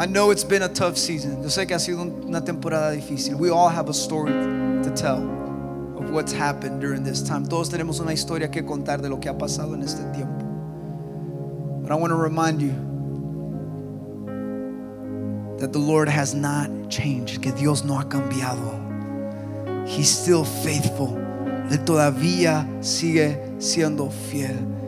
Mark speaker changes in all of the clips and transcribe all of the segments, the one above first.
Speaker 1: I know it's been a tough season. Yo sé que ha sido una temporada difícil. We all have a story to tell of what's happened during this time. Todos tenemos una historia que contar de lo que ha pasado en este tiempo. But I want to remind you that the Lord has not changed, que Dios no ha cambiado. He's still faithful. Él todavía sigue siendo fiel.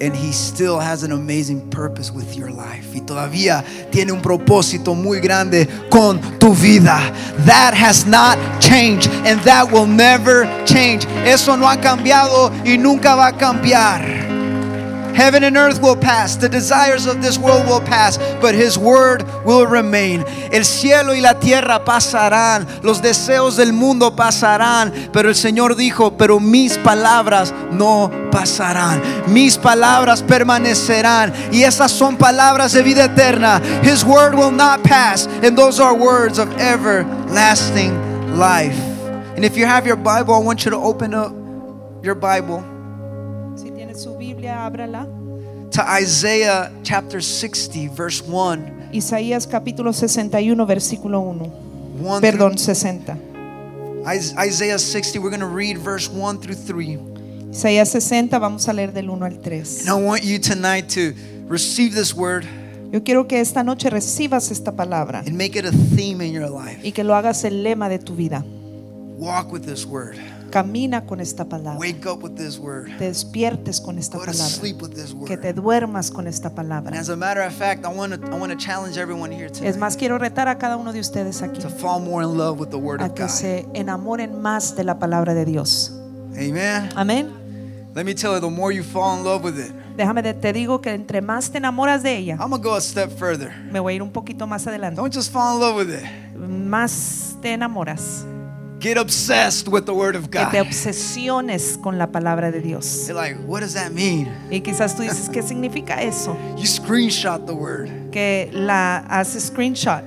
Speaker 1: And he still has an amazing purpose with your life. Y todavía tiene un propósito muy grande con tu vida. That has not changed and that will never change. Eso no ha cambiado y nunca va a cambiar. Heaven and earth will pass, the desires of this world will pass, but His word will remain. El cielo y la tierra pasarán, los deseos del mundo pasarán, pero el Señor dijo, pero mis palabras no pasarán, mis palabras permanecerán, y esas son palabras de vida eterna. His word will not pass, and those are words of everlasting life. And if you have your Bible, I want you to open up your Bible
Speaker 2: Biblia, ábrala.
Speaker 1: to Isaiah chapter 60, verse 1.
Speaker 2: Isaías capítulo 61, versículo 1.
Speaker 1: 1
Speaker 2: Perdón, 60.
Speaker 1: Isaiah 60, we're going to read verse 1 through 3.
Speaker 2: Isaías 60, vamos a leer del 1 al 3.
Speaker 1: And I want you tonight to receive this word
Speaker 2: Yo quiero que esta noche recibas esta palabra
Speaker 1: and make it a theme in your life.
Speaker 2: y que lo hagas el lema de tu vida.
Speaker 1: Walk with this word,
Speaker 2: Camina con esta palabra.
Speaker 1: wake up with this word,
Speaker 2: Te despiertes con esta
Speaker 1: go to
Speaker 2: palabra.
Speaker 1: sleep with this
Speaker 2: Que te
Speaker 1: word.
Speaker 2: duermas con esta palabra.
Speaker 1: as a matter of fact, I want to I want to challenge everyone here
Speaker 2: Es más, quiero retar a cada uno de ustedes aquí
Speaker 1: to fall more in love with the word
Speaker 2: a
Speaker 1: of
Speaker 2: que
Speaker 1: God.
Speaker 2: se enamoren más de la palabra de Dios.
Speaker 1: Amen.
Speaker 2: Amén.
Speaker 1: Let me tell you, the more you fall in love with it,
Speaker 2: Déjame te digo que entre más te enamoras de ella,
Speaker 1: I'm gonna go a step further.
Speaker 2: me voy a ir un poquito más adelante.
Speaker 1: Don't just fall in love with it.
Speaker 2: Más te enamoras,
Speaker 1: Get obsessed with the word of
Speaker 2: que
Speaker 1: God.
Speaker 2: te obsesiones con la palabra de Dios.
Speaker 1: You're like, what does that mean?
Speaker 2: Y quizás tú dices, ¿qué significa eso?
Speaker 1: You screenshot the word.
Speaker 2: Que la haces screenshot,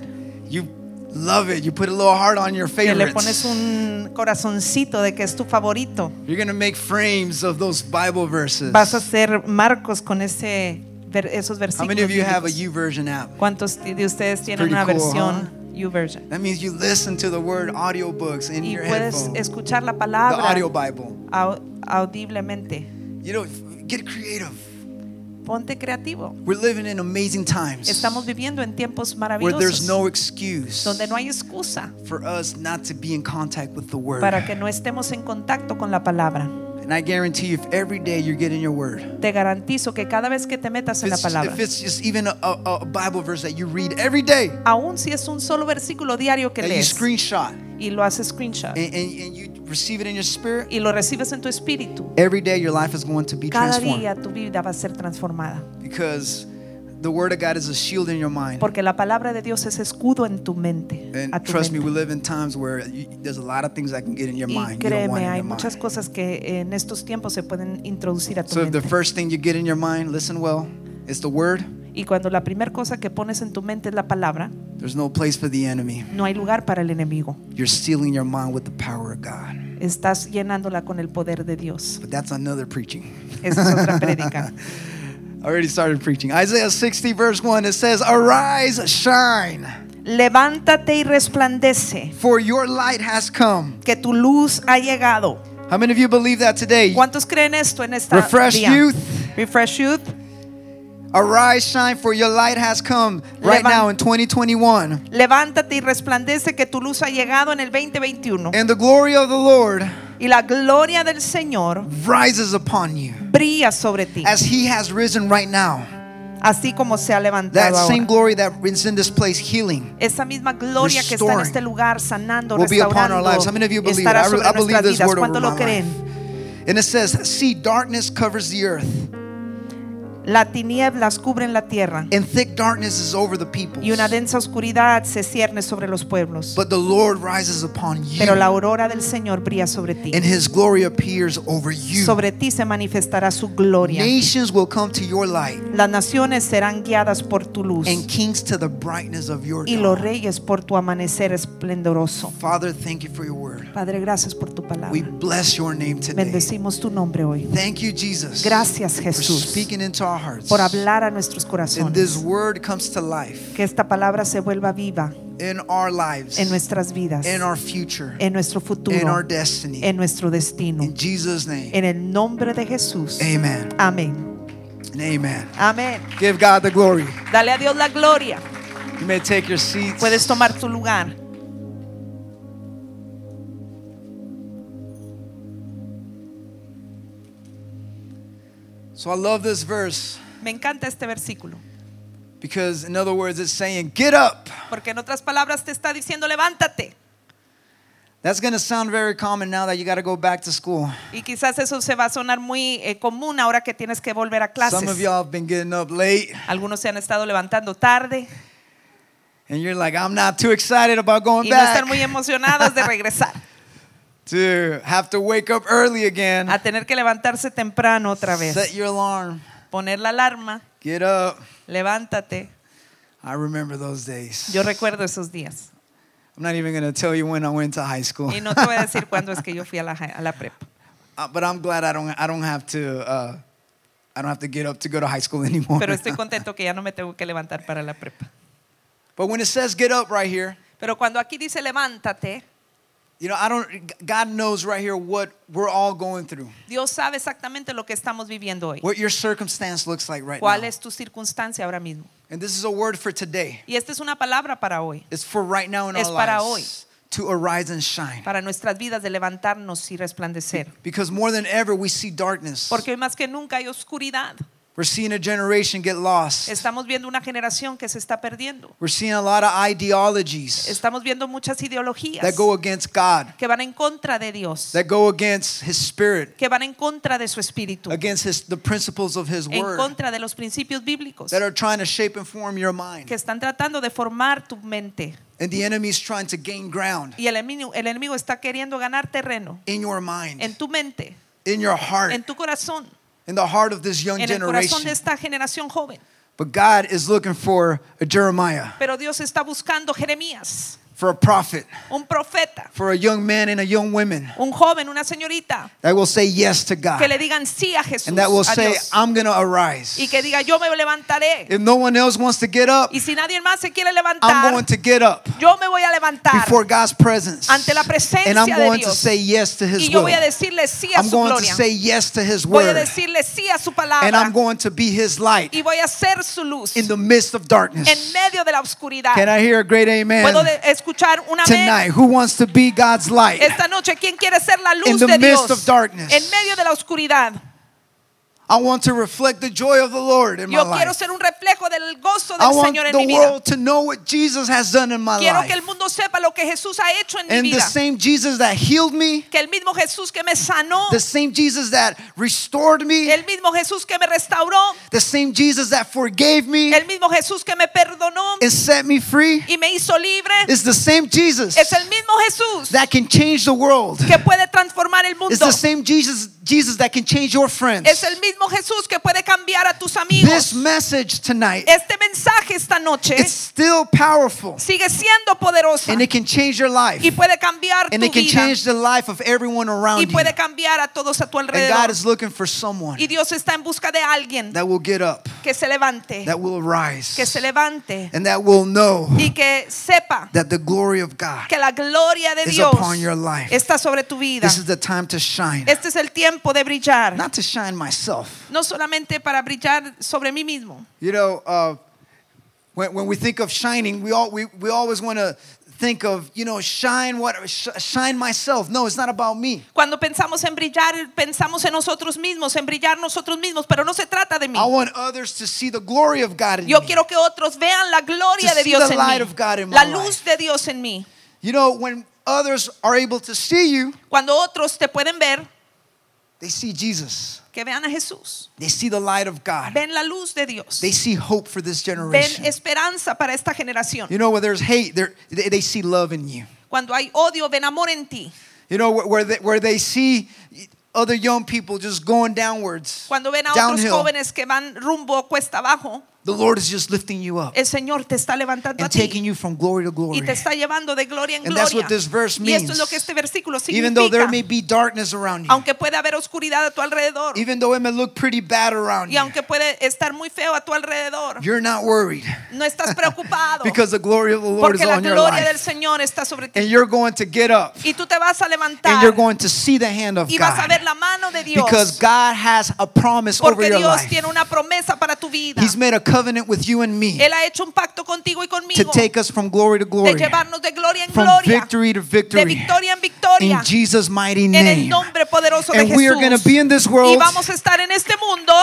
Speaker 1: You love it. You put a little heart on your
Speaker 2: que le pones
Speaker 1: favorites.
Speaker 2: un corazoncito de que es tu favorito.
Speaker 1: You're gonna make frames of those Bible verses.
Speaker 2: Vas a hacer marcos con ese, esos
Speaker 1: How
Speaker 2: versículos.
Speaker 1: many of you have a. U version app?
Speaker 2: ¿Cuántos de ustedes tienen
Speaker 1: pretty
Speaker 2: una
Speaker 1: cool,
Speaker 2: versión YouVersion?
Speaker 1: That means you listen to the word audiobooks in
Speaker 2: Y
Speaker 1: your
Speaker 2: puedes escuchar la
Speaker 1: The
Speaker 2: palabra
Speaker 1: audio Bible.
Speaker 2: au- audiblemente.
Speaker 1: You know, get creative.
Speaker 2: Ponte creativo.
Speaker 1: We're living in amazing times
Speaker 2: Estamos viviendo en tiempos
Speaker 1: where there's
Speaker 2: maravillosos
Speaker 1: no excuse
Speaker 2: donde no hay excusa
Speaker 1: for us not to be in contact with the word.
Speaker 2: para que no estemos en contacto con la palabra.
Speaker 1: And I guarantee you, if every day you're getting your word,
Speaker 2: Te garantizo que cada vez que te metas en la palabra,
Speaker 1: if it's just even a, a, a Bible verse that you read every day,
Speaker 2: aun si es un solo versículo diario que
Speaker 1: that you
Speaker 2: lees
Speaker 1: screenshot
Speaker 2: y lo haces screenshot
Speaker 1: and, and, and you receive it in your spirit,
Speaker 2: y lo recibes en tu espíritu,
Speaker 1: every day your life is going to be
Speaker 2: cada
Speaker 1: transformed
Speaker 2: día tu vida va a ser transformada.
Speaker 1: because the word of God is a shield in your mind.
Speaker 2: Porque la palabra de Dios es escudo en tu mente.
Speaker 1: And
Speaker 2: a tu
Speaker 1: trust me, we
Speaker 2: mente.
Speaker 1: live in times where you, there's a lot of things that can get in your
Speaker 2: Y
Speaker 1: mind. You don't want
Speaker 2: créeme,
Speaker 1: in
Speaker 2: hay
Speaker 1: your
Speaker 2: muchas
Speaker 1: mind.
Speaker 2: cosas que en estos tiempos se pueden introducir a tu
Speaker 1: So if the
Speaker 2: mente.
Speaker 1: first thing you get in your mind, listen well, is the word,
Speaker 2: Y cuando la primera cosa que pones en tu mente es la palabra,
Speaker 1: there's no place for the enemy.
Speaker 2: no hay lugar para el enemigo.
Speaker 1: You're sealing your mind with the power of God.
Speaker 2: Estás llenándola con el poder de Dios.
Speaker 1: But that's another preaching.
Speaker 2: Esa es otra prédica.
Speaker 1: I already started preaching. Isaiah 60, verse 1, it says, Arise, shine,
Speaker 2: Levántate y resplandece,
Speaker 1: for your light has come.
Speaker 2: que tu luz ha llegado.
Speaker 1: How many of you believe that today?
Speaker 2: ¿Cuántos creen esto en esta
Speaker 1: Refresh
Speaker 2: día?
Speaker 1: youth.
Speaker 2: Refresh Youth.
Speaker 1: Arise, shine, for your light has come right
Speaker 2: Levan-
Speaker 1: now in 2021.
Speaker 2: Levántate y resplandece que tu luz ha llegado en el 2021.
Speaker 1: And the glory of the Lord
Speaker 2: Y la gloria del Señor
Speaker 1: rises upon you
Speaker 2: brilla sobre ti,
Speaker 1: as He has risen right now.
Speaker 2: así como se ha
Speaker 1: That
Speaker 2: levantado
Speaker 1: same
Speaker 2: ahora.
Speaker 1: glory that is in this place, healing,
Speaker 2: Esa misma gloria que está en este lugar, sanando,
Speaker 1: will be upon our lives. How many of you believe it? I I believe this word over
Speaker 2: ¿Cuánto lo
Speaker 1: my
Speaker 2: creen?
Speaker 1: and it says, See, darkness covers the earth,
Speaker 2: La tinieblas cubren la tierra
Speaker 1: and thick darkness is over the people.
Speaker 2: y una densa oscuridad se cierne sobre los pueblos.
Speaker 1: But the Lord rises upon you,
Speaker 2: Pero la aurora del Señor brilla sobre ti.
Speaker 1: and His glory appears over you.
Speaker 2: Sobre ti se manifestará su gloria.
Speaker 1: Nations will come to your light,
Speaker 2: Las naciones serán guiadas por tu luz
Speaker 1: and kings to the brightness of your
Speaker 2: y los
Speaker 1: dawn.
Speaker 2: reyes por tu amanecer esplendoroso.
Speaker 1: Father, thank you for your word.
Speaker 2: Padre, gracias por tu palabra.
Speaker 1: We bless your name today.
Speaker 2: Bendecimos tu nombre hoy.
Speaker 1: Thank you, Jesus,
Speaker 2: Gracias,
Speaker 1: for
Speaker 2: Jesús,
Speaker 1: speaking into our our hearts.
Speaker 2: por hablar a nuestros
Speaker 1: And this
Speaker 2: corazones.
Speaker 1: word comes to life
Speaker 2: Que esta palabra se vuelva viva
Speaker 1: in our lives,
Speaker 2: en nuestras vidas,
Speaker 1: in our future,
Speaker 2: en nuestro
Speaker 1: in
Speaker 2: futuro,
Speaker 1: our destiny.
Speaker 2: en nuestro destino.
Speaker 1: In Jesus' name.
Speaker 2: En el nombre de Jesús.
Speaker 1: Amen.
Speaker 2: Amén.
Speaker 1: Amen.
Speaker 2: Amén.
Speaker 1: Give God the glory.
Speaker 2: Dale a Dios la gloria.
Speaker 1: You may take your seats.
Speaker 2: Puedes tomar tu lugar.
Speaker 1: So I love this verse
Speaker 2: Me encanta este versículo.
Speaker 1: because, in other words, it's saying, Get up.
Speaker 2: Porque en otras palabras te está diciendo, levántate.
Speaker 1: That's going to sound very common now that you got to go back to school.
Speaker 2: Y quizás eso se va a sonar muy eh, común ahora que tienes que volver a
Speaker 1: Some of
Speaker 2: clases.
Speaker 1: y'all have been getting up late,
Speaker 2: Algunos se han estado levantando tarde
Speaker 1: and you're like, I'm not too excited about going
Speaker 2: y no
Speaker 1: back
Speaker 2: están muy emocionados de regresar.
Speaker 1: to have to wake up early again.
Speaker 2: A tener que levantarse temprano otra vez.
Speaker 1: Set your alarm.
Speaker 2: Poner la alarma,
Speaker 1: Get up.
Speaker 2: levántate.
Speaker 1: I remember those days.
Speaker 2: Yo recuerdo esos días.
Speaker 1: I'm not even going to tell you when I went to high school.
Speaker 2: Y no te voy a decir cuándo es que yo fui a la, a la prepa.
Speaker 1: Uh, but I'm glad I don't I don't have to uh, I don't have to get up to go to high school anymore.
Speaker 2: Pero estoy contento que ya no me tengo que levantar para la prepa.
Speaker 1: but when it says get up right here,
Speaker 2: Pero cuando aquí dice levántate,
Speaker 1: you know, I don't God knows right here what we're all going through.
Speaker 2: Dios sabe exactamente lo que estamos viviendo hoy.
Speaker 1: What your circumstance looks like right
Speaker 2: ¿Cuál
Speaker 1: now.
Speaker 2: es tu circunstancia ahora mismo?
Speaker 1: And this is a word for today.
Speaker 2: Y esta es una palabra para hoy,
Speaker 1: It's for right now in
Speaker 2: Es
Speaker 1: our
Speaker 2: para
Speaker 1: lives to arise and shine.
Speaker 2: para nuestras vidas de levantarnos y resplandecer.
Speaker 1: Because more than ever we see darkness.
Speaker 2: Porque hoy más que nunca hay oscuridad.
Speaker 1: We're seeing a generation get lost.
Speaker 2: Estamos viendo una generación que se está perdiendo.
Speaker 1: We're seeing a lot of ideologies
Speaker 2: Estamos viendo muchas ideologías
Speaker 1: that go against God,
Speaker 2: que van en contra de Dios,
Speaker 1: that go against His Spirit,
Speaker 2: que van en contra de su espíritu,
Speaker 1: against his, the principles of His Word.
Speaker 2: en
Speaker 1: Word,
Speaker 2: contra de los principios bíblicos,
Speaker 1: that are trying to shape and form your mind.
Speaker 2: que están tratando de formar tu mente.
Speaker 1: And the enemy is trying to gain ground
Speaker 2: Y el enemigo, el enemigo está queriendo ganar terreno
Speaker 1: in your mind,
Speaker 2: en tu mente,
Speaker 1: in your heart,
Speaker 2: en tu corazón,
Speaker 1: in the heart of this young
Speaker 2: en el corazón
Speaker 1: generation.
Speaker 2: de esta generación joven.
Speaker 1: But God is looking for a Jeremiah,
Speaker 2: Pero Dios está buscando Jeremías,
Speaker 1: for a prophet,
Speaker 2: un profeta,
Speaker 1: for a young man and a young woman
Speaker 2: un joven, una señorita,
Speaker 1: that will say yes to God
Speaker 2: que le digan sí a Jesús,
Speaker 1: and that will say,
Speaker 2: Dios,
Speaker 1: I'm going to arise.
Speaker 2: y que diga yo me levantaré.
Speaker 1: If no one else wants to get up,
Speaker 2: Y si nadie más se quiere
Speaker 1: I'm
Speaker 2: levantar,
Speaker 1: going to get up
Speaker 2: yo me voy a levantar
Speaker 1: before God's presence.
Speaker 2: ante la presencia
Speaker 1: And I'm
Speaker 2: de
Speaker 1: going to
Speaker 2: Dios.
Speaker 1: say yes to His
Speaker 2: y yo
Speaker 1: will.
Speaker 2: voy a decirle sí a
Speaker 1: I'm
Speaker 2: su
Speaker 1: going to
Speaker 2: gloria.
Speaker 1: say yes to His
Speaker 2: Voy a
Speaker 1: word.
Speaker 2: decirle sí a su
Speaker 1: And
Speaker 2: palabra
Speaker 1: I'm going to be His light
Speaker 2: y voy a ser su luz
Speaker 1: in the midst of darkness.
Speaker 2: en medio de la oscuridad.
Speaker 1: Can I hear a great amen?
Speaker 2: Puedo escuchar una
Speaker 1: Tonight, who wants to be God's light?
Speaker 2: Esta noche, ¿quién quiere ser la
Speaker 1: In
Speaker 2: luz
Speaker 1: the
Speaker 2: de
Speaker 1: midst
Speaker 2: Dios
Speaker 1: of darkness.
Speaker 2: en medio de la oscuridad?
Speaker 1: I want to reflect the joy of the Lord in my
Speaker 2: Yo quiero
Speaker 1: life.
Speaker 2: ser un reflejo del gozo
Speaker 1: I
Speaker 2: del
Speaker 1: want
Speaker 2: Señor en mi
Speaker 1: the
Speaker 2: vida.
Speaker 1: world to know what Jesus has done in my
Speaker 2: Quiero que el
Speaker 1: life.
Speaker 2: mundo sepa lo que Jesús ha hecho en mi
Speaker 1: And the
Speaker 2: vida.
Speaker 1: same Jesus that healed me,
Speaker 2: Que el mismo Jesús que me sanó,
Speaker 1: the same Jesus that restored me,
Speaker 2: el mismo Jesús que me restauró,
Speaker 1: the same Jesus that forgave me
Speaker 2: el mismo Jesús que me perdonó
Speaker 1: and set me free
Speaker 2: y me hizo libre,
Speaker 1: is the same Jesus
Speaker 2: es el mismo Jesús
Speaker 1: that can change the world.
Speaker 2: que puede transformar el
Speaker 1: It's
Speaker 2: mundo.
Speaker 1: the same Jesus Jesus that can change your friends.
Speaker 2: Es el mismo Jesús que puede cambiar a tus amigos.
Speaker 1: This message tonight,
Speaker 2: Este mensaje esta noche
Speaker 1: it's still powerful
Speaker 2: sigue siendo poderosa
Speaker 1: and it can change your life
Speaker 2: y puede cambiar
Speaker 1: and
Speaker 2: tu
Speaker 1: it can
Speaker 2: vida
Speaker 1: change the life of everyone
Speaker 2: y
Speaker 1: around you.
Speaker 2: puede cambiar a todos a tu
Speaker 1: And God
Speaker 2: alrededor.
Speaker 1: is looking for someone
Speaker 2: Y Dios está en busca de alguien
Speaker 1: that will get up,
Speaker 2: que se levante,
Speaker 1: that will arise,
Speaker 2: que se levante
Speaker 1: and that will know
Speaker 2: y que sepa
Speaker 1: that the glory of God
Speaker 2: que la gloria de
Speaker 1: is
Speaker 2: Dios
Speaker 1: upon your life.
Speaker 2: está sobre tu vida.
Speaker 1: This is the time to shine.
Speaker 2: Este es el tiempo de brillar,
Speaker 1: Not to shine myself.
Speaker 2: No solamente para brillar sobre mí mismo.
Speaker 1: You know, uh, when, when we think of shining, we, all, we, we always want to think of, you know, shine what sh- shine myself. No, it's not about me.
Speaker 2: Cuando pensamos en brillar, pensamos en nosotros mismos, en brillar nosotros mismos, pero no se trata de mí.
Speaker 1: I want others to see the glory of God in
Speaker 2: Yo
Speaker 1: me.
Speaker 2: quiero que otros vean la gloria
Speaker 1: To
Speaker 2: de Dios
Speaker 1: the
Speaker 2: en
Speaker 1: light
Speaker 2: mí,
Speaker 1: of God in my
Speaker 2: la
Speaker 1: life.
Speaker 2: luz de Dios en mí.
Speaker 1: You know, when others are able to see you,
Speaker 2: Cuando otros te pueden ver,
Speaker 1: they see Jesus.
Speaker 2: que vean a Jesús,
Speaker 1: They see the light of God.
Speaker 2: ven la luz de Dios,
Speaker 1: They see hope for this
Speaker 2: ven
Speaker 1: generation.
Speaker 2: esperanza para esta generación.
Speaker 1: You know, where there's hate, they, they see love in you.
Speaker 2: Cuando hay odio, ven amor en ti.
Speaker 1: You know, where, where, they, where they see other young people just going downwards,
Speaker 2: Cuando ven a otros
Speaker 1: downhill.
Speaker 2: jóvenes que van rumbo cuesta abajo,
Speaker 1: The Lord is just lifting you up
Speaker 2: El Señor te está levantando a
Speaker 1: and
Speaker 2: ti
Speaker 1: taking you from glory to
Speaker 2: y
Speaker 1: glory.
Speaker 2: te está llevando de gloria en
Speaker 1: And that's what this verse
Speaker 2: Y esto es
Speaker 1: means.
Speaker 2: lo que este versículo
Speaker 1: Even though there may be darkness around you,
Speaker 2: Aunque pueda haber oscuridad a tu alrededor
Speaker 1: even though it may look pretty bad around
Speaker 2: y
Speaker 1: you,
Speaker 2: aunque puede estar muy feo a tu alrededor,
Speaker 1: you're not worried
Speaker 2: no estás preocupado
Speaker 1: because the glory of the Lord is
Speaker 2: porque la
Speaker 1: on your
Speaker 2: gloria del
Speaker 1: life.
Speaker 2: Señor está sobre ti.
Speaker 1: And you're going to get up
Speaker 2: Y tú te vas a
Speaker 1: and you're going to see the hand of
Speaker 2: y vas a
Speaker 1: God
Speaker 2: ver la mano de Dios.
Speaker 1: because God has a promise over
Speaker 2: Porque
Speaker 1: your
Speaker 2: Dios
Speaker 1: life.
Speaker 2: tiene una promesa para tu vida.
Speaker 1: He's made a covenant with you and me
Speaker 2: Él ha hecho un pacto contigo y
Speaker 1: to take us from glory to
Speaker 2: de
Speaker 1: glory,
Speaker 2: llevarnos de gloria en
Speaker 1: from
Speaker 2: gloria,
Speaker 1: victory to
Speaker 2: de
Speaker 1: victory,
Speaker 2: victoria en victoria,
Speaker 1: in Jesus' mighty
Speaker 2: en el
Speaker 1: name.
Speaker 2: nombre poderoso de
Speaker 1: And we are going to be in this
Speaker 2: Y
Speaker 1: world,
Speaker 2: vamos a estar en este mundo,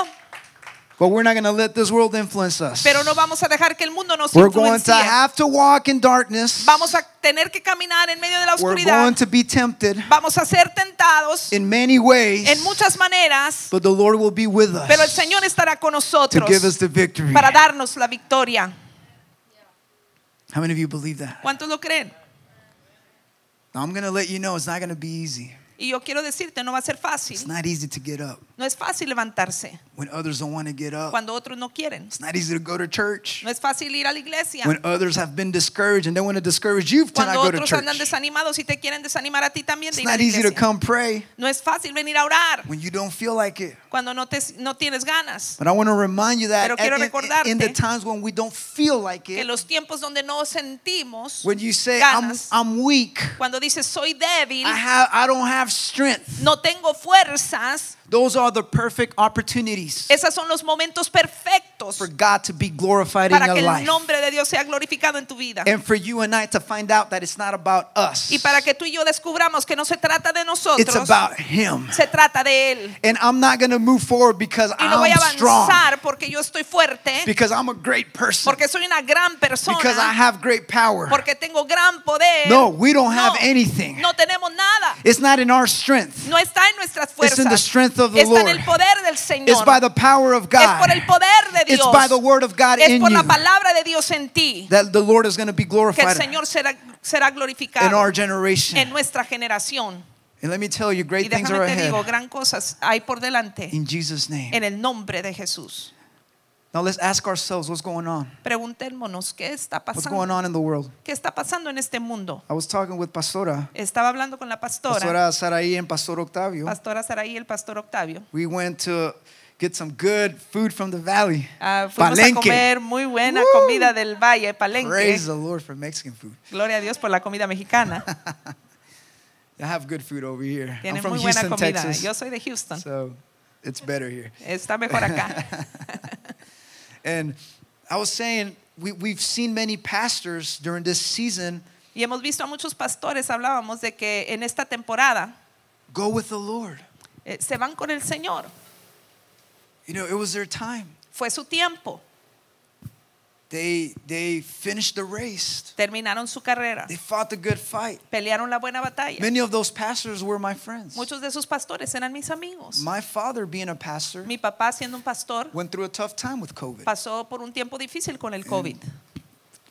Speaker 1: but we're not going to let this world influence us.
Speaker 2: pero no vamos a dejar que el mundo nos
Speaker 1: We're going to have to walk in darkness.
Speaker 2: Vamos a tener que caminar en medio de la oscuridad.
Speaker 1: We're going to be tempted
Speaker 2: Vamos a ser tentados
Speaker 1: in many ways,
Speaker 2: en muchas maneras,
Speaker 1: but the Lord will be with us.
Speaker 2: pero el Señor estará con nosotros.
Speaker 1: to give us the victory.
Speaker 2: para darnos la victoria.
Speaker 1: How many of you believe that?
Speaker 2: ¿Cuántos lo creen?
Speaker 1: Now, I'm going to let you know it's not going to be easy.
Speaker 2: Y yo quiero decirte, no va a ser
Speaker 1: It's not easy to get up
Speaker 2: No es fácil levantarse
Speaker 1: when others don't want to get up.
Speaker 2: cuando otros no quieren.
Speaker 1: It's not easy to go to church
Speaker 2: No es fácil ir a la iglesia
Speaker 1: when others have been discouraged and they want to discourage you to not
Speaker 2: cuando
Speaker 1: go to
Speaker 2: otros andan desanimados y te quieren desanimar a ti también
Speaker 1: It's
Speaker 2: de ir a
Speaker 1: not
Speaker 2: la
Speaker 1: easy to come pray
Speaker 2: No es fácil venir a orar
Speaker 1: when you don't feel like it.
Speaker 2: cuando no, te, no tienes ganas.
Speaker 1: But I want to remind you that
Speaker 2: Pero quiero
Speaker 1: at- in- in the times when we don't feel like
Speaker 2: Que
Speaker 1: it,
Speaker 2: los tiempos donde no sentimos,
Speaker 1: when you say I'm. I'm weak,
Speaker 2: cuando dices soy débil,
Speaker 1: I have I don't have strength.
Speaker 2: no tengo fuerzas,
Speaker 1: Those are the perfect opportunities
Speaker 2: esos son los momentos perfectos
Speaker 1: for God to be glorified in
Speaker 2: para que
Speaker 1: your
Speaker 2: el
Speaker 1: life.
Speaker 2: nombre de Dios sea glorificado en tu vida.
Speaker 1: And for you and I to find out that it's not about us.
Speaker 2: Y para que tú y yo descubramos que no se trata de
Speaker 1: It's
Speaker 2: nosotros,
Speaker 1: about him.
Speaker 2: se trata de Él.
Speaker 1: And I'm not going to move forward because
Speaker 2: Y no voy a
Speaker 1: I'm strong.
Speaker 2: avanzar porque yo estoy fuerte,
Speaker 1: Because I'm a great person.
Speaker 2: porque soy una gran persona,
Speaker 1: Because I have great power.
Speaker 2: porque tengo gran poder.
Speaker 1: No, we don't have
Speaker 2: No,
Speaker 1: anything.
Speaker 2: No tenemos nada.
Speaker 1: It's not in our strength.
Speaker 2: No está en nuestras
Speaker 1: It's in the
Speaker 2: fuerzas.
Speaker 1: strength of the Lord.
Speaker 2: el poder del Señor.
Speaker 1: It's by the power of
Speaker 2: es
Speaker 1: God.
Speaker 2: por el poder de
Speaker 1: It's
Speaker 2: Dios.
Speaker 1: by the word of God
Speaker 2: es
Speaker 1: in
Speaker 2: por la
Speaker 1: you
Speaker 2: palabra de Dios en ti
Speaker 1: that the Lord is going to be
Speaker 2: que el
Speaker 1: glorified
Speaker 2: Señor será, será
Speaker 1: in
Speaker 2: glorificado
Speaker 1: our generation.
Speaker 2: en nuestra generación.
Speaker 1: And let me tell you,
Speaker 2: Y
Speaker 1: great things are
Speaker 2: digo,
Speaker 1: ahead.
Speaker 2: gran cosas hay por delante
Speaker 1: In Jesus' name.
Speaker 2: en el nombre de Jesús.
Speaker 1: Now let's ask ourselves what's going on?
Speaker 2: Preguntémonos qué está
Speaker 1: What's going
Speaker 2: pasando.
Speaker 1: on in the world?
Speaker 2: ¿Qué está pasando en este mundo?
Speaker 1: I was talking with Pastora,
Speaker 2: Estaba hablando con la pastora,
Speaker 1: Pastora Saraí and Pastor Octavio.
Speaker 2: pastora Saraí y el pastor Octavio.
Speaker 1: We went to get some good food from the valley.
Speaker 2: Ah, fuimos a comer muy buena
Speaker 1: Woo.
Speaker 2: comida del Valle, Palenque.
Speaker 1: Praise the Lord for Mexican food.
Speaker 2: Gloria a Dios por la comida mexicana.
Speaker 1: I have good food over here. I'm
Speaker 2: Tienen
Speaker 1: from
Speaker 2: muy buena
Speaker 1: Houston,
Speaker 2: comida.
Speaker 1: Texas.
Speaker 2: Yo soy de Houston.
Speaker 1: So it's better here.
Speaker 2: Está mejor acá.
Speaker 1: And I was saying, we, we've seen many pastors during this season
Speaker 2: Y hemos visto a muchos pastores, hablábamos de que en esta temporada
Speaker 1: go with the Lord.
Speaker 2: eh, se van con el Señor.
Speaker 1: You know, it was their time.
Speaker 2: Fue su tiempo.
Speaker 1: They, they finished the race,
Speaker 2: Terminaron su carrera.
Speaker 1: they fought the good fight.
Speaker 2: Pelearon la buena batalla.
Speaker 1: Many of those pastors were my friends.
Speaker 2: Muchos de esos pastores eran mis amigos.
Speaker 1: My father, being a pastor,
Speaker 2: Mi papá, siendo un pastor,
Speaker 1: went through a tough time with COVID.
Speaker 2: pasó por un tiempo difícil con el COVID.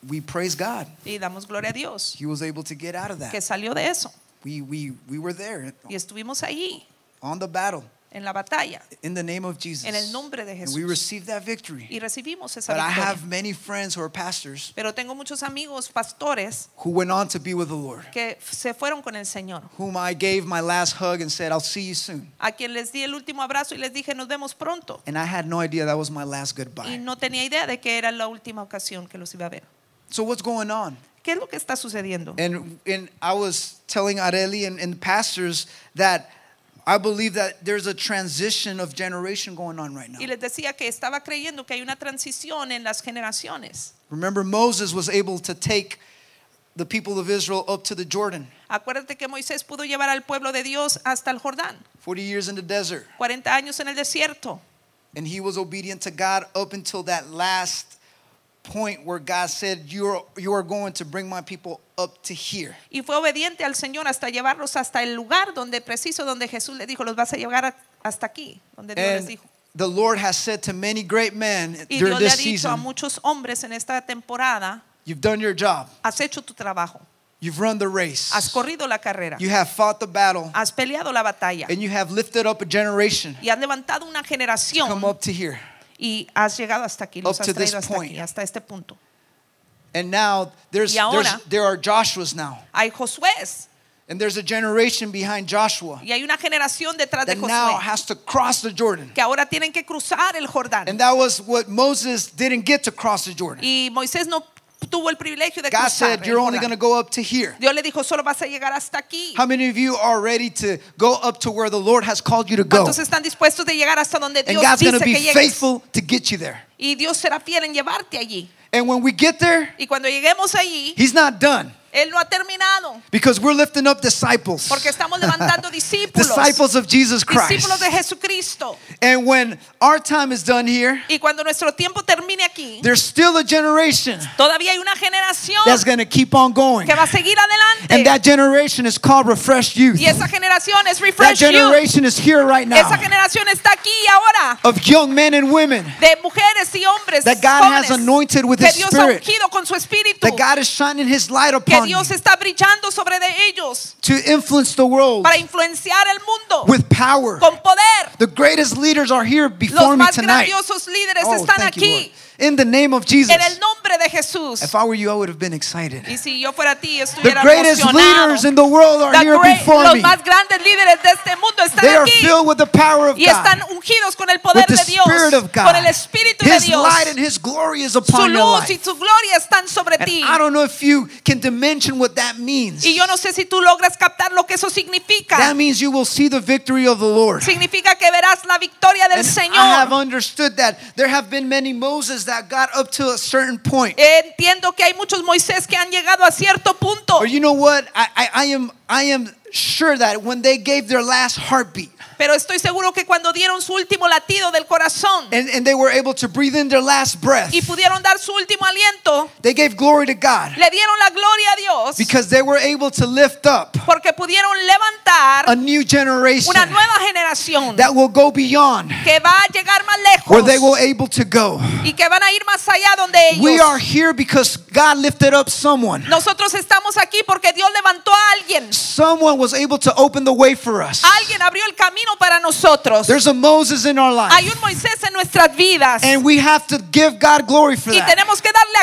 Speaker 1: We praise God.
Speaker 2: Y damos gloria a Dios
Speaker 1: He was able to get out of that.
Speaker 2: que salió de eso.
Speaker 1: We, we, we were there
Speaker 2: Y estuvimos allí,
Speaker 1: on the battle
Speaker 2: en la batalla,
Speaker 1: in the name of Jesus.
Speaker 2: en el nombre de
Speaker 1: And we receive that victory.
Speaker 2: Y recibimos esa
Speaker 1: But I have many friends who are pastors
Speaker 2: Pero tengo muchos amigos pastores
Speaker 1: who went on to be with the Lord,
Speaker 2: que se fueron con el Señor.
Speaker 1: whom I gave my last hug and said, I'll see you soon.
Speaker 2: A quien les di el último abrazo y les dije nos vemos pronto.
Speaker 1: And I had no idea that was my last goodbye.
Speaker 2: Y no tenía idea de que era la última ocasión que los iba a ver.
Speaker 1: So, what's going on?
Speaker 2: ¿Qué es lo que está sucediendo?
Speaker 1: And, and I was telling Areli and, and pastors that I believe that there's a transition of generation going on right now.
Speaker 2: Y les decía que estaba creyendo que hay una transición en las generaciones.
Speaker 1: Remember, Moses was able to take the people of Israel up to the Jordan,
Speaker 2: Acuérdate que Moisés pudo llevar al pueblo de Dios hasta el Jordán,
Speaker 1: 40 years in the desert.
Speaker 2: 40 años en el desierto.
Speaker 1: And he was obedient to God up until that last point where God said, You are, you are going to bring my people up to here.
Speaker 2: Y fue obediente al Señor hasta llevarlos hasta el lugar donde preciso, donde Jesús le dijo, los vas a llevar hasta aquí, donde Dios les
Speaker 1: And
Speaker 2: dijo.
Speaker 1: the Lord has said to many great men
Speaker 2: Y
Speaker 1: during
Speaker 2: Dios le ha
Speaker 1: this
Speaker 2: dicho a
Speaker 1: season,
Speaker 2: muchos hombres en esta temporada,
Speaker 1: You've done your job,
Speaker 2: has hecho tu trabajo,
Speaker 1: you've run the race,
Speaker 2: has corrido la carrera,
Speaker 1: you have fought the battle,
Speaker 2: has peleado la batalla
Speaker 1: and you have lifted up a generation
Speaker 2: y has levantado una generación
Speaker 1: come up to here.
Speaker 2: Y has llegado hasta aquí, los
Speaker 1: Up
Speaker 2: has
Speaker 1: to this
Speaker 2: traído hasta
Speaker 1: point.
Speaker 2: aquí, hasta este punto.
Speaker 1: And now there's,
Speaker 2: Y ahora-
Speaker 1: there's there are Joshua's now.
Speaker 2: Hay Josué
Speaker 1: And there's a generation behind Joshua
Speaker 2: y hay una generación detrás de
Speaker 1: that now
Speaker 2: Josué
Speaker 1: has to cross the Jordan.
Speaker 2: que ahora tienen que cruzar el Jordán.
Speaker 1: And that was what Moses didn't get to cross the Jordan.
Speaker 2: Y Moisés no tuvo el privilegio de
Speaker 1: God
Speaker 2: cruzar.
Speaker 1: said,
Speaker 2: el
Speaker 1: You're only
Speaker 2: Jordán.
Speaker 1: going to go up to here.
Speaker 2: Dios le dijo, solo vas a llegar hasta aquí.
Speaker 1: How many of you are ready to go up to where the Lord has called you to go?
Speaker 2: ¿Cuántos están dispuestos de llegar hasta donde
Speaker 1: And
Speaker 2: Dios
Speaker 1: God's going
Speaker 2: dice
Speaker 1: to
Speaker 2: que
Speaker 1: be
Speaker 2: llegues?
Speaker 1: faithful to get you there.
Speaker 2: Y Dios será fiel en llevarte allí.
Speaker 1: And when we get there,
Speaker 2: Y cuando lleguemos allí,
Speaker 1: He's not done
Speaker 2: Él no ha terminado.
Speaker 1: because we're lifting up disciples,
Speaker 2: Porque estamos levantando discípulos.
Speaker 1: disciples of Jesus Christ.
Speaker 2: Discípulos de Jesucristo.
Speaker 1: And when our time is done here,
Speaker 2: Y cuando nuestro tiempo termine aquí,
Speaker 1: there's still a generation
Speaker 2: todavía hay una generación
Speaker 1: that's going to keep on going.
Speaker 2: que va a seguir
Speaker 1: And that generation is called refreshed youth.
Speaker 2: Y esa generación es
Speaker 1: That
Speaker 2: Refresh Youth.
Speaker 1: generation is here right now
Speaker 2: Esa generación está aquí ahora.
Speaker 1: of young men and women
Speaker 2: De mujeres y hombres
Speaker 1: That God has anointed with His Spirit.
Speaker 2: con su espíritu.
Speaker 1: that God is shining His light upon you
Speaker 2: Dios está brillando sobre de ellos
Speaker 1: to influence the world
Speaker 2: para influenciar el mundo
Speaker 1: with power.
Speaker 2: con poder.
Speaker 1: The greatest leaders are here before
Speaker 2: Los
Speaker 1: me
Speaker 2: más
Speaker 1: tonight.
Speaker 2: grandiosos líderes
Speaker 1: Oh,
Speaker 2: están
Speaker 1: you, Lord. In the name of Jesus.
Speaker 2: en el nombre de Jesús.
Speaker 1: If I were you, I would have been excited.
Speaker 2: Y si yo fuera ti,
Speaker 1: The greatest
Speaker 2: emocionado.
Speaker 1: leaders in the world are
Speaker 2: The
Speaker 1: here
Speaker 2: great-
Speaker 1: before
Speaker 2: los
Speaker 1: me.
Speaker 2: más grandes líderes de este mundo están
Speaker 1: They are
Speaker 2: aquí
Speaker 1: filled with the power of
Speaker 2: y están
Speaker 1: God,
Speaker 2: ungidos con el poder
Speaker 1: with the
Speaker 2: de Dios,
Speaker 1: Spirit of
Speaker 2: con
Speaker 1: God.
Speaker 2: el Espíritu de
Speaker 1: His
Speaker 2: Dios.
Speaker 1: light and His glory is
Speaker 2: Su
Speaker 1: upon your
Speaker 2: luz y
Speaker 1: life.
Speaker 2: su gloria están sobre
Speaker 1: And
Speaker 2: ti.
Speaker 1: I don't know if you can dimension what that means.
Speaker 2: Y yo no sé si tú logras captar lo que eso significa.
Speaker 1: That means you will see the victory of the Lord.
Speaker 2: Significa que verás la victoria del
Speaker 1: And I have
Speaker 2: Señor.
Speaker 1: understood that there have been many Moses that got up to a certain point.
Speaker 2: Entiendo que hay muchos Moisés que han llegado a cierto punto.
Speaker 1: Or you know what? I, I, I am I am sure that when they gave their last heartbeat
Speaker 2: Pero estoy seguro que cuando dieron su último latido del corazón
Speaker 1: and, and they were able to breathe in their last breath,
Speaker 2: y pudieron dar su último aliento,
Speaker 1: they gave glory to God
Speaker 2: le dieron la gloria a Dios
Speaker 1: because they were able to lift up
Speaker 2: porque pudieron levantar
Speaker 1: a new generation
Speaker 2: una nueva generación
Speaker 1: that will go beyond
Speaker 2: que va a llegar más
Speaker 1: where they will
Speaker 2: lejos
Speaker 1: able to go.
Speaker 2: y que van a ir más allá donde
Speaker 1: We are
Speaker 2: ellos.
Speaker 1: here because God lifted up someone.
Speaker 2: Nosotros estamos aquí porque Dios levantó a alguien.
Speaker 1: Someone was able to open the way for us.
Speaker 2: Alguien abrió el camino para nosotros.
Speaker 1: There's a Moses in our life.
Speaker 2: Hay un Moisés en nuestras vidas
Speaker 1: And we have to give God glory for
Speaker 2: y
Speaker 1: that.
Speaker 2: tenemos que darle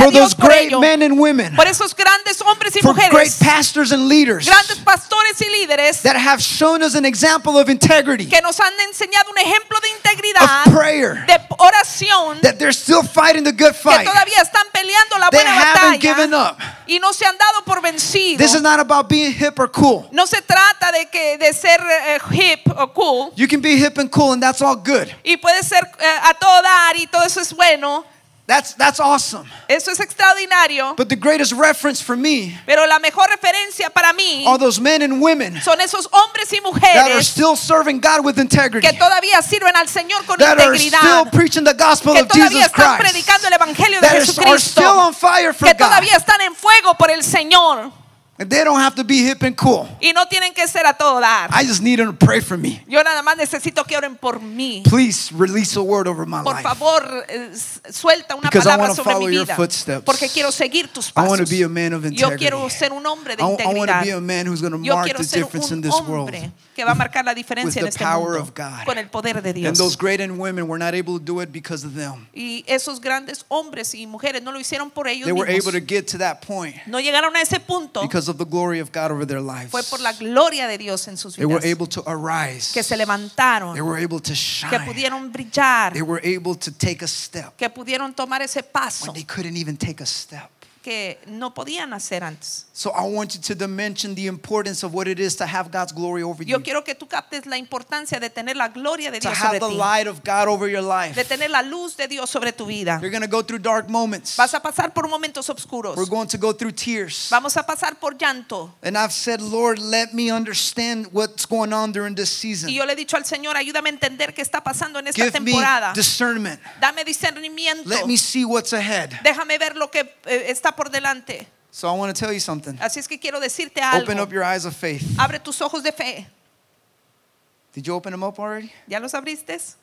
Speaker 2: gloria
Speaker 1: For
Speaker 2: a Dios
Speaker 1: those
Speaker 2: por
Speaker 1: great
Speaker 2: ello.
Speaker 1: men and women.
Speaker 2: Por esos grandes hombres y
Speaker 1: For great
Speaker 2: mujeres,
Speaker 1: pastors and leaders
Speaker 2: grandes pastores y líderes
Speaker 1: that have shown us an example of integrity,
Speaker 2: que nos han enseñado un ejemplo de
Speaker 1: of
Speaker 2: integridad,
Speaker 1: prayer,
Speaker 2: de oración,
Speaker 1: that they're still fighting the good
Speaker 2: que
Speaker 1: fight.
Speaker 2: todavía están peleando la
Speaker 1: They
Speaker 2: buena
Speaker 1: haven't given
Speaker 2: batalla
Speaker 1: up.
Speaker 2: y no se han dado por vencidos.
Speaker 1: This is not about being hip or cool.
Speaker 2: No se trata de que de ser eh, hip o cool
Speaker 1: You can be hip and cool, and that's all good.
Speaker 2: y puede ser eh, a dar y todo eso es bueno.
Speaker 1: That's that's awesome.
Speaker 2: Eso es extraordinario.
Speaker 1: But the greatest reference for me
Speaker 2: Pero la mejor referencia para mí
Speaker 1: are those men and women
Speaker 2: son esos hombres y
Speaker 1: that are still serving God with integrity,
Speaker 2: que todavía sirven al Señor con
Speaker 1: that are still preaching the gospel
Speaker 2: que
Speaker 1: of
Speaker 2: todavía
Speaker 1: Jesus
Speaker 2: están
Speaker 1: Christ,
Speaker 2: predicando el evangelio de
Speaker 1: that are, are still on fire for
Speaker 2: que
Speaker 1: God,
Speaker 2: todavía están en fuego por el Señor
Speaker 1: they don't have to be hip and cool.
Speaker 2: y no tienen que ser a todo dar.
Speaker 1: I just need them to pray for me.
Speaker 2: Yo nada más necesito que oren por mí.
Speaker 1: Please release a word over my
Speaker 2: Por
Speaker 1: life.
Speaker 2: favor, eh, suelta una
Speaker 1: Because I
Speaker 2: palabra sobre
Speaker 1: follow
Speaker 2: mi
Speaker 1: your
Speaker 2: vida.
Speaker 1: footsteps.
Speaker 2: Porque quiero seguir tus
Speaker 1: I want to be a man of
Speaker 2: Yo
Speaker 1: integrity.
Speaker 2: quiero ser un hombre de
Speaker 1: I, I want to be a man who's going to mark the difference in this world.
Speaker 2: que va a marcar la
Speaker 1: with
Speaker 2: diferencia en
Speaker 1: the
Speaker 2: este
Speaker 1: power
Speaker 2: mundo
Speaker 1: of God.
Speaker 2: con el poder de
Speaker 1: And those great and women were not able to do it because of them.
Speaker 2: Y esos grandes hombres y mujeres no lo hicieron por ellos
Speaker 1: They were able to get to that point
Speaker 2: No llegaron a ese punto.
Speaker 1: because of the glory of God over their lives.
Speaker 2: Fue por la gloria de Dios en sus
Speaker 1: They were able to arise.
Speaker 2: Que se levantaron.
Speaker 1: They were able to shine.
Speaker 2: Que pudieron brillar.
Speaker 1: They were able to take a step
Speaker 2: Que pudieron tomar ese paso
Speaker 1: when they couldn't even take a step.
Speaker 2: que no podían hacer antes.
Speaker 1: So I want you to dimension the importance of what it is to have God's glory over you.
Speaker 2: Yo quiero que tú captes la importancia de tener la gloria de Dios To
Speaker 1: have
Speaker 2: sobre
Speaker 1: the
Speaker 2: ti.
Speaker 1: light of God over your life.
Speaker 2: De tener la luz de Dios sobre tu vida.
Speaker 1: You're going to go through dark moments.
Speaker 2: Vas a pasar por momentos oscuros.
Speaker 1: We're going to go through tears.
Speaker 2: Vamos a pasar por llanto.
Speaker 1: And I've said, Lord, let me understand what's going on during this season.
Speaker 2: Y yo le he dicho al Señor, ayúdame a entender qué está pasando en esta
Speaker 1: Give me
Speaker 2: temporada.
Speaker 1: discernment.
Speaker 2: Dame discernimiento.
Speaker 1: Let me see what's ahead.
Speaker 2: Déjame ver lo que eh, está por delante.
Speaker 1: So I want to tell you something.
Speaker 2: Así es que quiero decirte algo.
Speaker 1: Open up your eyes of faith.
Speaker 2: Abre tus ojos de fe.
Speaker 1: Did you open them up already?
Speaker 2: ¿Ya los abriste?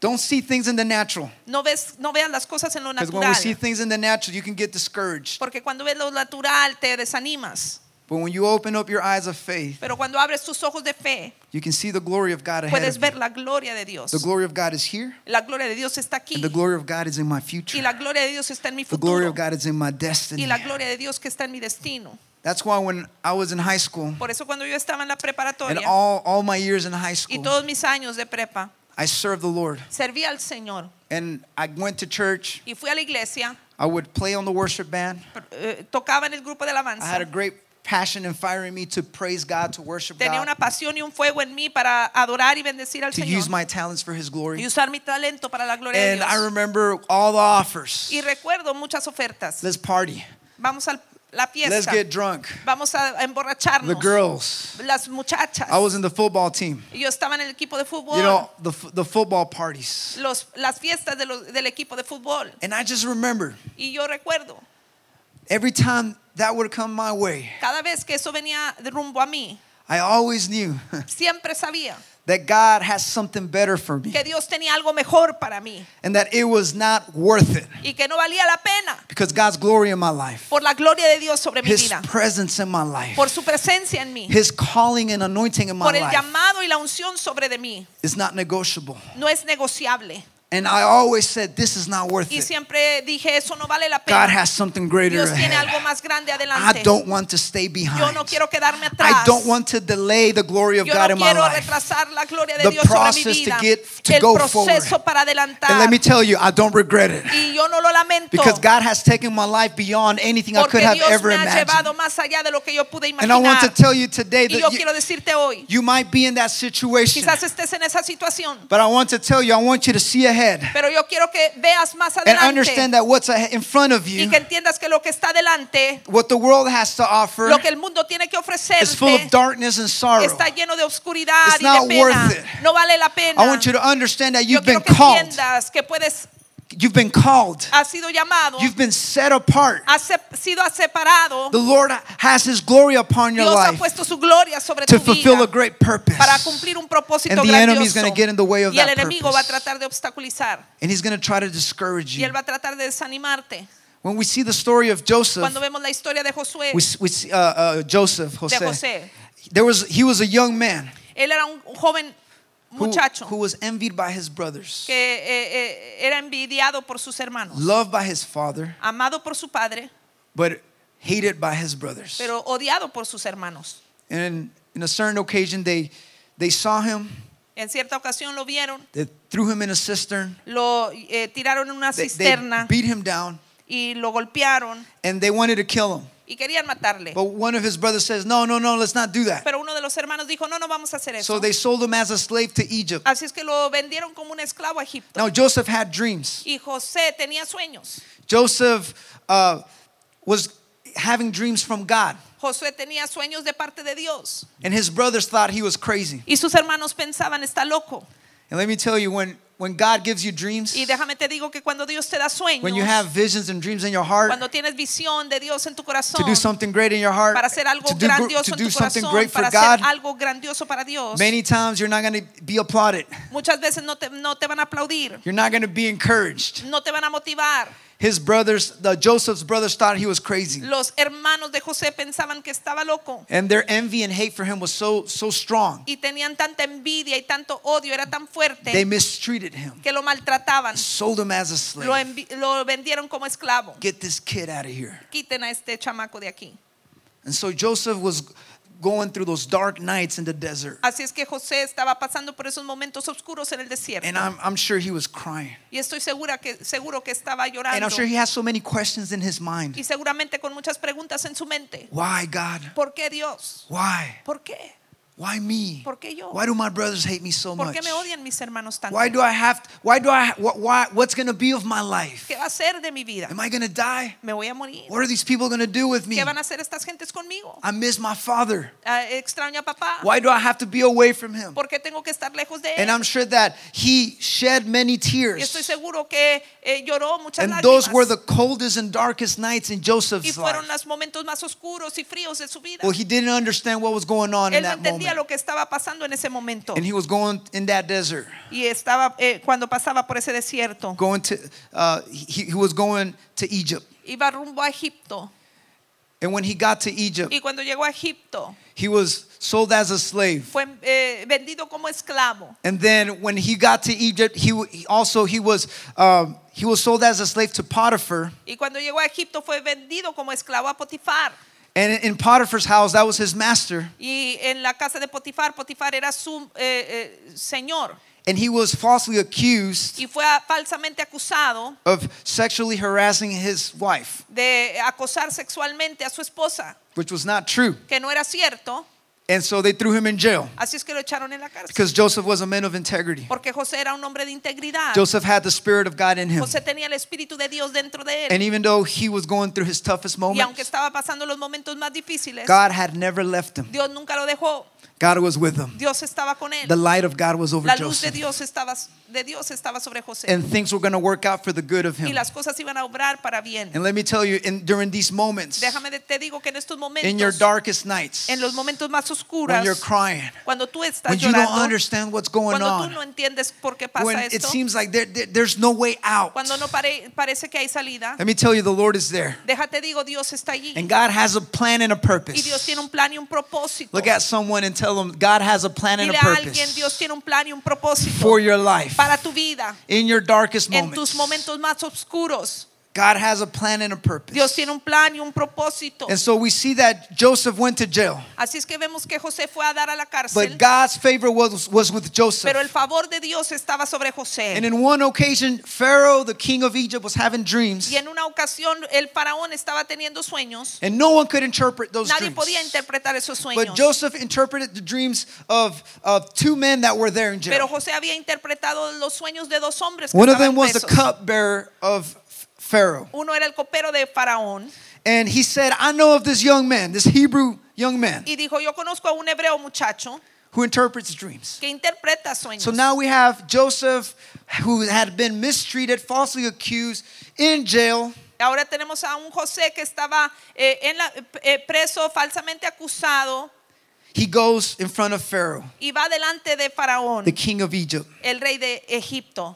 Speaker 1: Don't see things in the natural.
Speaker 2: No ves, no veas las cosas en lo natural.
Speaker 1: Because when we see things in the natural, you can get discouraged.
Speaker 2: Porque cuando ves lo natural te desanimas.
Speaker 1: But when you open up your eyes of faith,
Speaker 2: Pero cuando abres tus ojos de fe,
Speaker 1: you can see the glory of God ahead
Speaker 2: puedes
Speaker 1: of
Speaker 2: ver
Speaker 1: you.
Speaker 2: la gloria de Dios.
Speaker 1: The glory of God is here,
Speaker 2: La gloria de Dios está aquí.
Speaker 1: and the glory of God is in my
Speaker 2: Y
Speaker 1: future.
Speaker 2: la gloria de Dios está en mi
Speaker 1: The glory of God is in my destiny.
Speaker 2: Y la gloria de Dios que está en mi destino.
Speaker 1: That's why when I was in high school,
Speaker 2: Por eso cuando yo estaba en la
Speaker 1: and all, all my years in high
Speaker 2: y
Speaker 1: school,
Speaker 2: todos mis años de prepa,
Speaker 1: I served the Lord.
Speaker 2: serví al Señor
Speaker 1: And I went to church.
Speaker 2: y fui a la iglesia,
Speaker 1: I would play on the worship band.
Speaker 2: eh, tocaba en el grupo de
Speaker 1: I had a great passion and fire in me to praise God, to worship
Speaker 2: Tenía
Speaker 1: God,
Speaker 2: una pasión y un fuego en mí para adorar y bendecir al
Speaker 1: to use my talents for His glory.
Speaker 2: y usar mi talento para la gloria de
Speaker 1: And I remember all the offers.
Speaker 2: Y recuerdo muchas ofertas.
Speaker 1: Let's party.
Speaker 2: Vamos a la
Speaker 1: Let's
Speaker 2: fiesta.
Speaker 1: get drunk.
Speaker 2: Vamos a emborracharnos.
Speaker 1: The girls.
Speaker 2: Las muchachas.
Speaker 1: I was in the football team.
Speaker 2: Yo estaba en el equipo de fútbol.
Speaker 1: You know, the, f- the football parties.
Speaker 2: los, las fiestas de los- del equipo de fútbol.
Speaker 1: And I just remember
Speaker 2: Y yo recuerdo,
Speaker 1: every time that would come my way,
Speaker 2: cada vez que eso venía de rumbo a mí,
Speaker 1: I always knew
Speaker 2: siempre sabía
Speaker 1: that God has something better for me
Speaker 2: que Dios tenía algo mejor para mí
Speaker 1: and that it was not worth it
Speaker 2: y que no valía la pena
Speaker 1: because God's glory in my life,
Speaker 2: por la gloria de Dios sobre mi
Speaker 1: His
Speaker 2: vida,
Speaker 1: presence in my life,
Speaker 2: por su presencia en mí,
Speaker 1: His calling and anointing in my
Speaker 2: por el
Speaker 1: life
Speaker 2: llamado y la unción sobre de mí.
Speaker 1: is not negotiable.
Speaker 2: No es negociable.
Speaker 1: And I always said, This is not worth
Speaker 2: Y
Speaker 1: it.
Speaker 2: siempre dije, eso no vale la
Speaker 1: God has something greater
Speaker 2: Dios tiene
Speaker 1: ahead.
Speaker 2: algo más grande
Speaker 1: I don't want to stay
Speaker 2: Yo
Speaker 1: behind.
Speaker 2: no quiero quedarme
Speaker 1: I don't want to delay the glory of
Speaker 2: Yo
Speaker 1: God
Speaker 2: no
Speaker 1: in my life.
Speaker 2: retrasar la gloria de
Speaker 1: The
Speaker 2: Dios sobre mi
Speaker 1: process to get- to
Speaker 2: El
Speaker 1: go
Speaker 2: proceso
Speaker 1: forward.
Speaker 2: para
Speaker 1: And let me tell you, I don't regret it.
Speaker 2: Y yo lamento.
Speaker 1: Because God has taken my life beyond anything I could have
Speaker 2: Dios
Speaker 1: ever
Speaker 2: me ha llevado
Speaker 1: imagined.
Speaker 2: más allá de lo que yo pude
Speaker 1: And I want to tell you today that you,
Speaker 2: hoy,
Speaker 1: you might be in that situation.
Speaker 2: quizás estés en esa situación,
Speaker 1: But I want to tell you, I want you to see ahead
Speaker 2: pero yo quiero que veas más
Speaker 1: and understand that what's in front of
Speaker 2: y
Speaker 1: you,
Speaker 2: que entiendas que lo que está adelante,
Speaker 1: what the world has to offer,
Speaker 2: lo que el mundo tiene que
Speaker 1: is full of darkness and sorrow.
Speaker 2: está lleno de oscuridad
Speaker 1: It's
Speaker 2: y
Speaker 1: not
Speaker 2: de pena.
Speaker 1: worth it.
Speaker 2: No vale la pena.
Speaker 1: I want you to understand that you've been called.
Speaker 2: Entiendas que puedes,
Speaker 1: You've been called.
Speaker 2: has sido llamado,
Speaker 1: You've been set apart.
Speaker 2: has sido separado.
Speaker 1: The Lord has His glory upon your
Speaker 2: Dios ha puesto su gloria sobre
Speaker 1: to
Speaker 2: tu
Speaker 1: fulfill a great purpose.
Speaker 2: para cumplir un propósito
Speaker 1: And the enemy is going to get in the way of
Speaker 2: Y el
Speaker 1: that
Speaker 2: enemigo va a tratar de obstaculizar
Speaker 1: And he's going to try to discourage you.
Speaker 2: y él va a tratar de desanimarte.
Speaker 1: When we see the story of Joseph,
Speaker 2: Cuando vemos la historia de Josué,
Speaker 1: we, we see, uh, uh, Joseph,
Speaker 2: de
Speaker 1: Jose, there was, he was a young man
Speaker 2: él era un joven muchacho
Speaker 1: who was envied by his brothers,
Speaker 2: que eh, eh, era envidiado por sus hermanos,
Speaker 1: loved by his father,
Speaker 2: amado por su padre,
Speaker 1: but hated by his brothers.
Speaker 2: pero odiado por sus hermanos.
Speaker 1: And in a certain occasion, they, they saw him,
Speaker 2: En cierta ocasión lo vieron,
Speaker 1: they threw him in a cistern,
Speaker 2: lo eh, tiraron en una
Speaker 1: they, they beat him down,
Speaker 2: y lo golpearon
Speaker 1: and they wanted to kill him.
Speaker 2: Y querían matarle.
Speaker 1: But one of his brothers says, No, no, no, let's not do that.
Speaker 2: Pero uno de los hermanos dijo, no, no vamos a hacer eso.
Speaker 1: So they sold him as a slave to Egypt.
Speaker 2: Así es que lo vendieron como un esclavo a Egipto.
Speaker 1: Now, Joseph had dreams.
Speaker 2: Y José tenía sueños.
Speaker 1: Joseph uh, was having dreams from God,
Speaker 2: Josué tenía sueños de parte de Dios.
Speaker 1: and his brothers thought he was crazy.
Speaker 2: Y sus hermanos pensaban, está loco.
Speaker 1: And let me tell you, when, when God gives you dreams,
Speaker 2: Y déjame te digo que cuando Dios te da sueños,
Speaker 1: when you have visions and dreams in your heart
Speaker 2: cuando tienes visión de Dios en tu corazón,
Speaker 1: to do something great in your heart,
Speaker 2: para hacer algo
Speaker 1: to do,
Speaker 2: grandioso
Speaker 1: to
Speaker 2: en
Speaker 1: do
Speaker 2: tu
Speaker 1: something
Speaker 2: corazón,
Speaker 1: great for
Speaker 2: para
Speaker 1: God,
Speaker 2: hacer algo grandioso para Dios,
Speaker 1: many times you're not going to be applauded.
Speaker 2: muchas veces no te, no te van a aplaudir,
Speaker 1: You're not going to be encouraged.
Speaker 2: no te van a motivar.
Speaker 1: His brothers, the Joseph's brothers, thought he was crazy,
Speaker 2: Los hermanos de José pensaban que estaba loco
Speaker 1: and their envy and hate for him was so so strong.
Speaker 2: y tenían tanta envidia y tanto odio, era tan fuerte
Speaker 1: They mistreated him,
Speaker 2: que lo maltrataban,
Speaker 1: sold him as a slave.
Speaker 2: envi- lo vendieron como esclavo.
Speaker 1: Get this kid out of here.
Speaker 2: Quiten a este chamaco de aquí.
Speaker 1: And so Joseph was going through those dark nights in the desert.
Speaker 2: Así es que José estaba pasando por esos momentos oscuros en el desierto.
Speaker 1: And I'm, I'm sure he was crying.
Speaker 2: Y estoy segura que, seguro que estaba llorando. And.
Speaker 1: I'm sure he has so many questions in his mind.
Speaker 2: Y seguramente con muchas preguntas en su mente.
Speaker 1: Why, God?
Speaker 2: ¿Por qué Dios?
Speaker 1: Why?
Speaker 2: ¿Por qué?
Speaker 1: Why me?
Speaker 2: ¿Por qué yo?
Speaker 1: Why do my brothers hate me so
Speaker 2: ¿Por
Speaker 1: much?
Speaker 2: qué me odian mis hermanos tanto?
Speaker 1: Why do I have why do I what, why what's going to be of my life?
Speaker 2: ¿Qué va a ser de mi vida?
Speaker 1: Am I going to die?
Speaker 2: ¿Me voy a morir?
Speaker 1: What are these people going to do with me?
Speaker 2: ¿Qué van a hacer estas gentes conmigo?
Speaker 1: I miss my father.
Speaker 2: Ah, extraño a papá.
Speaker 1: Why do I have to be away from him?
Speaker 2: ¿Por qué tengo que estar lejos de
Speaker 1: And? I'm sure that he shed many
Speaker 2: Y estoy
Speaker 1: tears.
Speaker 2: seguro que eh, lloró muchas
Speaker 1: And those were the coldest and darkest nights in
Speaker 2: Y
Speaker 1: Joseph's
Speaker 2: fueron
Speaker 1: life.
Speaker 2: los momentos más oscuros y fríos de su vida.
Speaker 1: Well, he didn't understand what was going on in
Speaker 2: Él no
Speaker 1: that
Speaker 2: entendía
Speaker 1: moment.
Speaker 2: lo que estaba pasando en ese momento.
Speaker 1: And he was going in that desert,
Speaker 2: Y estaba eh, cuando pasaba por ese desierto.
Speaker 1: going to, uh, he, he was going to Egypt.
Speaker 2: Iba rumbo a Egipto.
Speaker 1: And when he got to Egypt,
Speaker 2: Y cuando llegó a Egipto,
Speaker 1: he was sold as a slave.
Speaker 2: fue eh, vendido como esclavo.
Speaker 1: And then when he got to Egypt, he, he also he was um, he was sold as a slave to Potiphar.
Speaker 2: Y cuando llegó a Egipto fue vendido como esclavo a Potifar.
Speaker 1: And in- Potiphar's house, that was his master.
Speaker 2: Y en la casa de Potifar, Potifar era su eh, eh, señor.
Speaker 1: And he was falsely accused
Speaker 2: Y fue falsamente acusado
Speaker 1: of sexually harassing his wife,
Speaker 2: de acosar sexualmente a su esposa,
Speaker 1: which was not true.
Speaker 2: que no era cierto.
Speaker 1: And so they threw him in jail
Speaker 2: Así es que lo echaron en la cárcel.
Speaker 1: because Joseph was a man of integrity.
Speaker 2: Porque José era un hombre de integridad.
Speaker 1: Joseph had the spirit of God in him.
Speaker 2: José tenía el espíritu de Dios dentro de él.
Speaker 1: And even though he was going through his toughest
Speaker 2: Y aunque
Speaker 1: moments,
Speaker 2: estaba pasando los momentos más difíciles,
Speaker 1: God had never left him.
Speaker 2: Dios nunca lo dejó.
Speaker 1: God was with him.
Speaker 2: Dios estaba con él.
Speaker 1: The light of God was over
Speaker 2: La luz de Dios estaba de Dios estaba sobre José.
Speaker 1: And things were going to work out for the good of him.
Speaker 2: Y las cosas iban a obrar para bien.
Speaker 1: And let me tell you, in, during these moments,
Speaker 2: Déjame te digo que en estos momentos,
Speaker 1: in your darkest nights,
Speaker 2: en los momentos más
Speaker 1: when you're crying,
Speaker 2: cuando tú estás
Speaker 1: when you don't understand what's going
Speaker 2: cuando tú no
Speaker 1: on,
Speaker 2: entiendes por qué pasa
Speaker 1: when
Speaker 2: pasa
Speaker 1: it seems like there, there- there's no way out,
Speaker 2: cuando no pare- parece que hay salida,
Speaker 1: let me tell you, the Lord is there.
Speaker 2: déjate digo, Dios está allí.
Speaker 1: And God has a plan and a purpose.
Speaker 2: Y Dios tiene un plan y un propósito.
Speaker 1: Look at someone and tell them, God has a plan and a
Speaker 2: Dile a alguien,
Speaker 1: purpose
Speaker 2: Dios tiene un plan y un propósito
Speaker 1: for your life.
Speaker 2: para tu vida,
Speaker 1: In your darkest
Speaker 2: en tus
Speaker 1: moments,
Speaker 2: momentos más oscuros.
Speaker 1: God has a plan and a purpose.
Speaker 2: Dios tiene un plan y un propósito.
Speaker 1: And so we see that Joseph went to jail.
Speaker 2: Así es que vemos que José fue a dar a la cárcel,
Speaker 1: But God's favor was, was with Joseph.
Speaker 2: pero el favor de Dios estaba sobre José.
Speaker 1: And in one occasion, Pharaoh, the king of Egypt, was having dreams.
Speaker 2: Y en una ocasión el faraón estaba teniendo sueños.
Speaker 1: And no one could interpret those
Speaker 2: Nadie
Speaker 1: dreams.
Speaker 2: podía interpretar esos sueños. But.
Speaker 1: Joseph interpreted the dreams of, of two men that were there in jail. Pero.
Speaker 2: José había interpretado los sueños de dos hombres que
Speaker 1: One of them was the cupbearer of Pharaoh.
Speaker 2: Uno era el copero de faraón
Speaker 1: And he said, I know of this young man, this Hebrew young man,
Speaker 2: y dijo, yo conozco a un hebreo muchacho
Speaker 1: who interprets dreams.
Speaker 2: que interpreta sueños.
Speaker 1: So now we have Joseph, who had been mistreated, falsely accused, in jail.
Speaker 2: Ahora tenemos a un José que estaba eh, en la- eh, preso, falsamente acusado,
Speaker 1: He goes in front of Pharaoh,
Speaker 2: y va delante de Faraón,
Speaker 1: the king of Egypt.
Speaker 2: el rey de Egipto.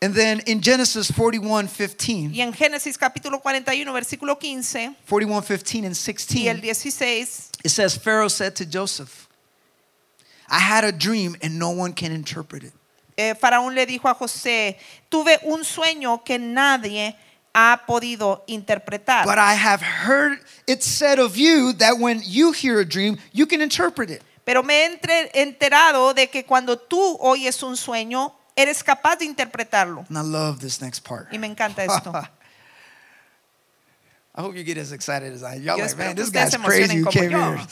Speaker 1: And then in Genesis 41 15,
Speaker 2: Y en Génesis capítulo 41, versículo 15
Speaker 1: 41 15 and
Speaker 2: y el
Speaker 1: 16,
Speaker 2: 16,
Speaker 1: it says, Pharaoh said to Joseph, I had a dream and no one can interpret it.
Speaker 2: eh, Faraón le dijo a José, tuve un sueño que nadie ha podido interpretar.
Speaker 1: But I have heard it said of you that when you hear a dream, you can interpret it.
Speaker 2: Pero me he entre- enterado de que cuando tú oyes un sueño, eres capaz de interpretarlo.
Speaker 1: And I love this next part.
Speaker 2: Y me encanta esto.
Speaker 1: I hope you get as excited as I am. Y'all
Speaker 2: Yo
Speaker 1: like, man, this guy's crazy who came
Speaker 2: yo.
Speaker 1: here.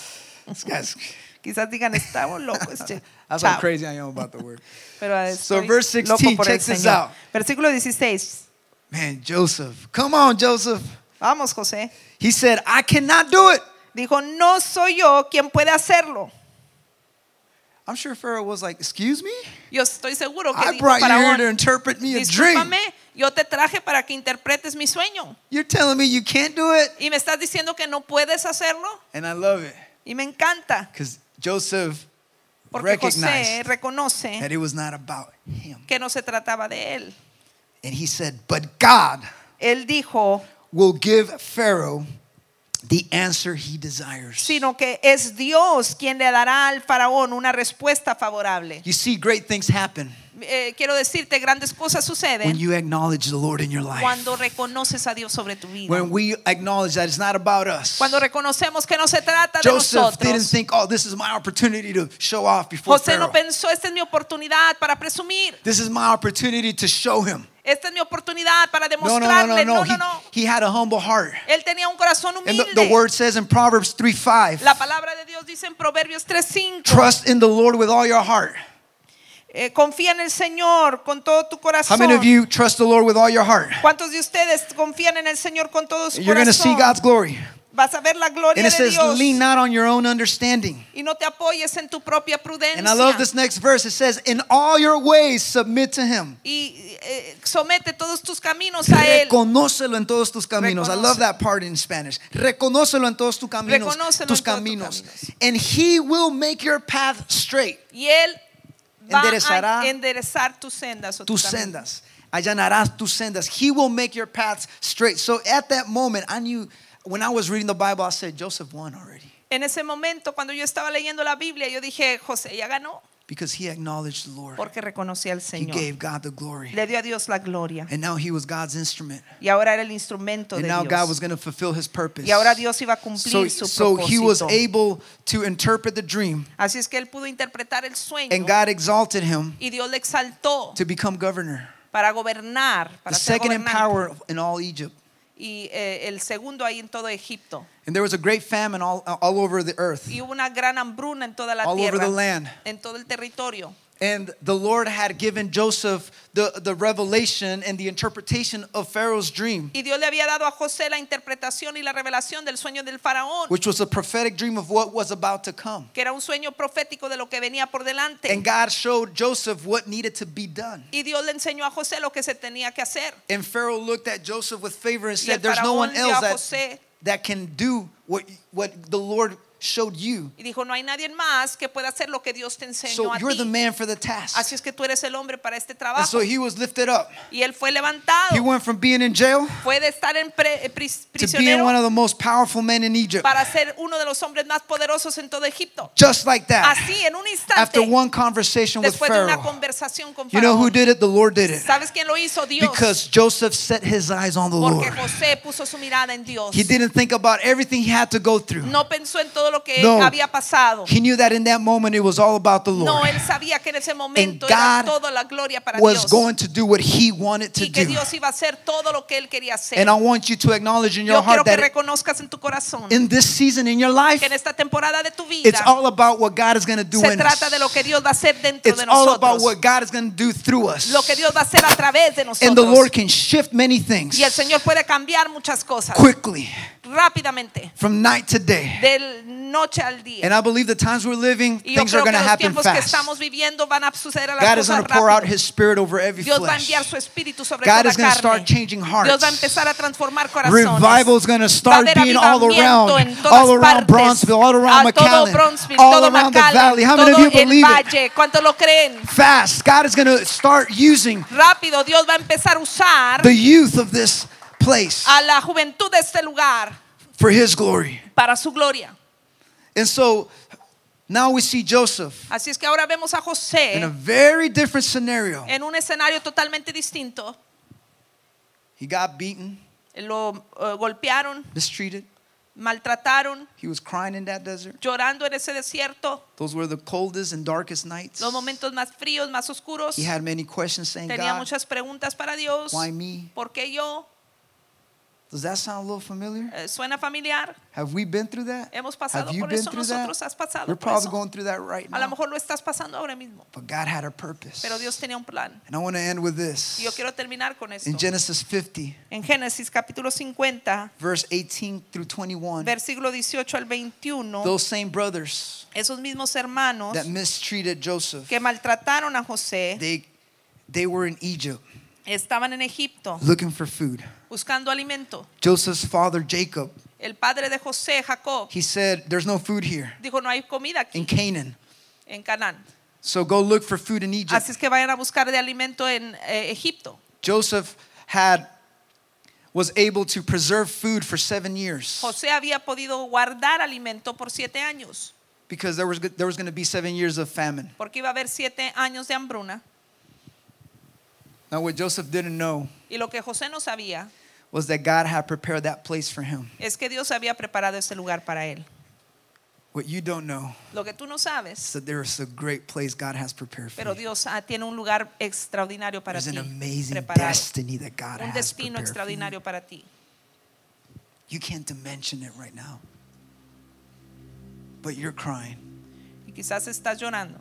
Speaker 1: This guy's,
Speaker 2: Quizás digan, estamos locos. este
Speaker 1: that's how
Speaker 2: chavo".
Speaker 1: crazy I am about the word.
Speaker 2: Pero
Speaker 1: So verse
Speaker 2: loco
Speaker 1: 16,
Speaker 2: por el
Speaker 1: check this out.
Speaker 2: Versículo 16.
Speaker 1: Man, Joseph, come on, Joseph.
Speaker 2: Vamos, José.
Speaker 1: He said, I cannot do it.
Speaker 2: Dijo, no soy yo quien puede hacerlo.
Speaker 1: I'm sure Pharaoh was like, Excuse me?
Speaker 2: Yo estoy seguro que
Speaker 1: I
Speaker 2: dijo
Speaker 1: brought you here
Speaker 2: Faraón,
Speaker 1: to interpret me a dream.
Speaker 2: discúlpame, yo te traje para que interpretes mi sueño.
Speaker 1: You're telling me you can't do it?
Speaker 2: Y me estás diciendo que no puedes hacerlo.
Speaker 1: And I love it
Speaker 2: Y me encanta.
Speaker 1: because Joseph
Speaker 2: Porque José
Speaker 1: recognized
Speaker 2: reconoce
Speaker 1: that it was not about him.
Speaker 2: que no se trataba de él.
Speaker 1: And he said, But God
Speaker 2: Él dijo,
Speaker 1: will give Pharaoh the answer he desires.
Speaker 2: sino que es Dios quien le dará al faraón una respuesta favorable.
Speaker 1: You see, great things happen
Speaker 2: Eh, quiero decirte, grandes cosas suceden when
Speaker 1: you acknowledge the Lord in your life.
Speaker 2: cuando reconoces a Dios sobre tu vida.
Speaker 1: When we acknowledge that it's not about us.
Speaker 2: Cuando reconocemos que no se trata de
Speaker 1: Joseph didn't
Speaker 2: nosotros.
Speaker 1: think, oh, this is my opportunity to show off before
Speaker 2: José no pensó, esta es mi oportunidad para presumir.
Speaker 1: This is my opportunity to show him.
Speaker 2: Esta es mi oportunidad para
Speaker 1: No, no, no, no, no.
Speaker 2: No,
Speaker 1: He,
Speaker 2: no, no.
Speaker 1: he had a humble heart.
Speaker 2: Él tenía un corazón
Speaker 1: And the, the word says in Proverbs 3 5,
Speaker 2: La palabra de Dios dice en Proverbios 3:5.
Speaker 1: trust in the Lord with all your heart.
Speaker 2: eh, confía en el Señor con todo tu corazón.
Speaker 1: How many of you trust the Lord with all your heart?
Speaker 2: ¿Cuántos de ustedes confían en el Señor con todo su
Speaker 1: You're going to see? God's glory.
Speaker 2: Vas a ver la gloria
Speaker 1: And it
Speaker 2: de
Speaker 1: says,
Speaker 2: Dios
Speaker 1: lean not on your own understanding.
Speaker 2: y no te apoyes en tu propia prudencia.
Speaker 1: And I love this next verse. It says, In all your ways submit to him.
Speaker 2: Y eh, somete todos tus caminos a él.
Speaker 1: Reconócelo en todos tus caminos. I love that part in Spanish. Reconócelo en todos tus caminos.
Speaker 2: Reconócelo
Speaker 1: Tus
Speaker 2: en todos tus
Speaker 1: caminos.
Speaker 2: caminos.
Speaker 1: And he will make your path straight.
Speaker 2: Y él va
Speaker 1: Enderezará
Speaker 2: a enderezar tus sendas o
Speaker 1: Tus
Speaker 2: caminos.
Speaker 1: sendas. Allanarás tus sendas. He will make your paths straight. So at that moment, I knew when I was reading the Bible, I said Joseph won already
Speaker 2: En ese momento, cuando yo estaba leyendo la Biblia, yo dije, José ya ganó
Speaker 1: because he acknowledged the Lord.
Speaker 2: porque reconocía al Señor.
Speaker 1: He gave God the glory.
Speaker 2: Le dio a Dios la gloria.
Speaker 1: And now he was God's instrument.
Speaker 2: Y ahora era el instrumento
Speaker 1: And
Speaker 2: de
Speaker 1: now God was going to fulfill his purpose.
Speaker 2: Y ahora Dios iba a
Speaker 1: So,
Speaker 2: cumplir su
Speaker 1: so he was able to interpret the dream,
Speaker 2: Así es que él pudo interpretar el sueño
Speaker 1: and God exalted him
Speaker 2: y Dios le exaltó
Speaker 1: to become governor,
Speaker 2: para gobernar,
Speaker 1: the
Speaker 2: ser
Speaker 1: second in power in all Egypt.
Speaker 2: Y eh, el segundo ahí en todo Egipto.
Speaker 1: And there was a great famine all, all over the earth,
Speaker 2: Y hubo una gran hambruna en toda la
Speaker 1: all over
Speaker 2: tierra,
Speaker 1: the land.
Speaker 2: en todo el territorio.
Speaker 1: And the Lord had given Joseph the, the revelation and the interpretation of Pharaoh's dream,
Speaker 2: Y Dios le había dado a José la interpretación y la revelación del sueño del faraón,
Speaker 1: which was a prophetic dream of what was about to come.
Speaker 2: que era un sueño profético de lo que venía por delante.
Speaker 1: And God showed Joseph what needed to be done.
Speaker 2: Y Dios le enseñó a José lo que se tenía que hacer.
Speaker 1: And Pharaoh looked at Joseph with favor and said, There's no one else that, that can do what, what the Lord showed you.
Speaker 2: y dijo, no hay nadie más que pueda hacer lo que Dios te enseñó
Speaker 1: So
Speaker 2: a
Speaker 1: you're the man for the task.
Speaker 2: Así es que tú eres el hombre para este
Speaker 1: And
Speaker 2: trabajo.
Speaker 1: so he was lifted up.
Speaker 2: Y él fue levantado.
Speaker 1: He went from being in jail
Speaker 2: Fue de estar en pre- eh, pris-
Speaker 1: to being
Speaker 2: prisionero
Speaker 1: one of the most powerful men in Egypt.
Speaker 2: para ser uno de los hombres más poderosos en todo Egipto.
Speaker 1: Just like that.
Speaker 2: Así, en un
Speaker 1: After one conversation with
Speaker 2: después de una
Speaker 1: Pharaoh.
Speaker 2: conversación con
Speaker 1: You know who did it? The Lord did it.
Speaker 2: ¿Sabes quién lo hizo? Dios.
Speaker 1: Because Joseph set his eyes on the
Speaker 2: Porque
Speaker 1: Lord.
Speaker 2: José puso su mirada en Dios.
Speaker 1: He didn't think about everything he had to go through.
Speaker 2: No pensó en todo lo que
Speaker 1: No.
Speaker 2: había pasado.
Speaker 1: He knew that in that moment it was all about the Lord.
Speaker 2: No, él sabía que en ese momento era toda la gloria para
Speaker 1: Was
Speaker 2: Dios.
Speaker 1: going to do what he wanted to
Speaker 2: y que
Speaker 1: do.
Speaker 2: Dios iba a hacer todo lo que él quería hacer.
Speaker 1: And I want you to acknowledge in your
Speaker 2: Yo
Speaker 1: heart that
Speaker 2: reconozcas en tu corazón
Speaker 1: in this season in your life,
Speaker 2: que en esta temporada de tu vida
Speaker 1: it's all about what God is going to do
Speaker 2: se
Speaker 1: in us.
Speaker 2: trata de lo que Dios va a hacer dentro
Speaker 1: It's
Speaker 2: de
Speaker 1: all about what God is going to do through us.
Speaker 2: Lo que Dios va a hacer a través de
Speaker 1: And the Lord can shift many things
Speaker 2: Y el Señor puede cambiar muchas cosas
Speaker 1: quickly
Speaker 2: rápidamente,
Speaker 1: from night to day.
Speaker 2: de noche al día.
Speaker 1: And I believe the times we're living,
Speaker 2: Y
Speaker 1: things are going to happen fast.
Speaker 2: estamos viviendo van a suceder a las
Speaker 1: God is going to pour out. His Spirit over every
Speaker 2: Dios
Speaker 1: flesh.
Speaker 2: enviar su espíritu sobre
Speaker 1: God is going to start changing
Speaker 2: Dios va a
Speaker 1: hearts.
Speaker 2: empezar a transformar corazones.
Speaker 1: Revival is going to start being all around, all around. Brownsville, all around McAllen, all around the valley. How many of you believe it?
Speaker 2: valle. ¿Cuántos lo creen?
Speaker 1: Fast. God is going to start using
Speaker 2: Rápido, Dios va a empezar a usar
Speaker 1: the youth of this place
Speaker 2: a la juventud de este lugar
Speaker 1: for His glory.
Speaker 2: para su gloria.
Speaker 1: And so now we see Joseph
Speaker 2: Así es que ahora vemos a
Speaker 1: in a very different scenario.
Speaker 2: en un escenario totalmente distinto.
Speaker 1: He got beaten,
Speaker 2: Lo eh, golpearon,
Speaker 1: mistreated.
Speaker 2: maltrataron,
Speaker 1: He was crying in that desert.
Speaker 2: llorando en ese desierto.
Speaker 1: Those were the coldest and darkest nights.
Speaker 2: Los momentos más fríos, más oscuros.
Speaker 1: He had many questions saying,
Speaker 2: Tenía
Speaker 1: God,
Speaker 2: muchas preguntas para Dios.
Speaker 1: why me?
Speaker 2: ¿Por qué yo?
Speaker 1: Does that sound a little familiar?
Speaker 2: Eh, ¿Suena familiar?
Speaker 1: Have we been through that?
Speaker 2: Hemos
Speaker 1: Have
Speaker 2: pasado
Speaker 1: you
Speaker 2: por
Speaker 1: been
Speaker 2: eso
Speaker 1: through that?
Speaker 2: nosotros. Has pasado
Speaker 1: We're
Speaker 2: por
Speaker 1: probably
Speaker 2: eso.
Speaker 1: going through that right now.
Speaker 2: A lo mejor lo estás pasando ahora mismo.
Speaker 1: But God had a purpose.
Speaker 2: Pero Dios tenía un plan.
Speaker 1: And I want to end with this.
Speaker 2: Y yo quiero terminar con esto.
Speaker 1: In Genesis 50,
Speaker 2: En Génesis capítulo 50,
Speaker 1: verse 18 through 21,
Speaker 2: versículo 18 al 21,
Speaker 1: those same brothers
Speaker 2: esos mismos hermanos
Speaker 1: that mistreated Joseph,
Speaker 2: que maltrataron a José
Speaker 1: they, they were in Egypt
Speaker 2: estaban en Egipto
Speaker 1: looking for food.
Speaker 2: buscando alimento.
Speaker 1: Joseph's father, Jacob,
Speaker 2: El padre de José, Jacob,
Speaker 1: he said, There's no food here
Speaker 2: dijo, no hay comida aquí
Speaker 1: in Canaan.
Speaker 2: en Canaán.
Speaker 1: So go look for food in Egypt.
Speaker 2: Así es que vayan a buscar de alimento en eh, Egipto.
Speaker 1: Joseph had was able to preserve food for seven years
Speaker 2: José había podido guardar alimento por siete años,
Speaker 1: because there was there was going to be seven years of famine.
Speaker 2: porque iba a haber siete años de hambruna.
Speaker 1: Now, what Joseph didn't know
Speaker 2: Y lo que José no sabía
Speaker 1: was that God had prepared that place for him.
Speaker 2: es que Dios había preparado ese lugar para él.
Speaker 1: What you don't know
Speaker 2: Lo que tú no
Speaker 1: is
Speaker 2: sabes,
Speaker 1: that there is a great place God has prepared for
Speaker 2: pero
Speaker 1: you.
Speaker 2: Dios ah, tiene un lugar extraordinario para
Speaker 1: There's
Speaker 2: ti,
Speaker 1: an amazing
Speaker 2: preparado,
Speaker 1: destiny that God
Speaker 2: un
Speaker 1: has
Speaker 2: destino
Speaker 1: prepared for you.
Speaker 2: extraordinario para ti.
Speaker 1: You can't dimension it right now. But you're crying.
Speaker 2: Y quizás estás llorando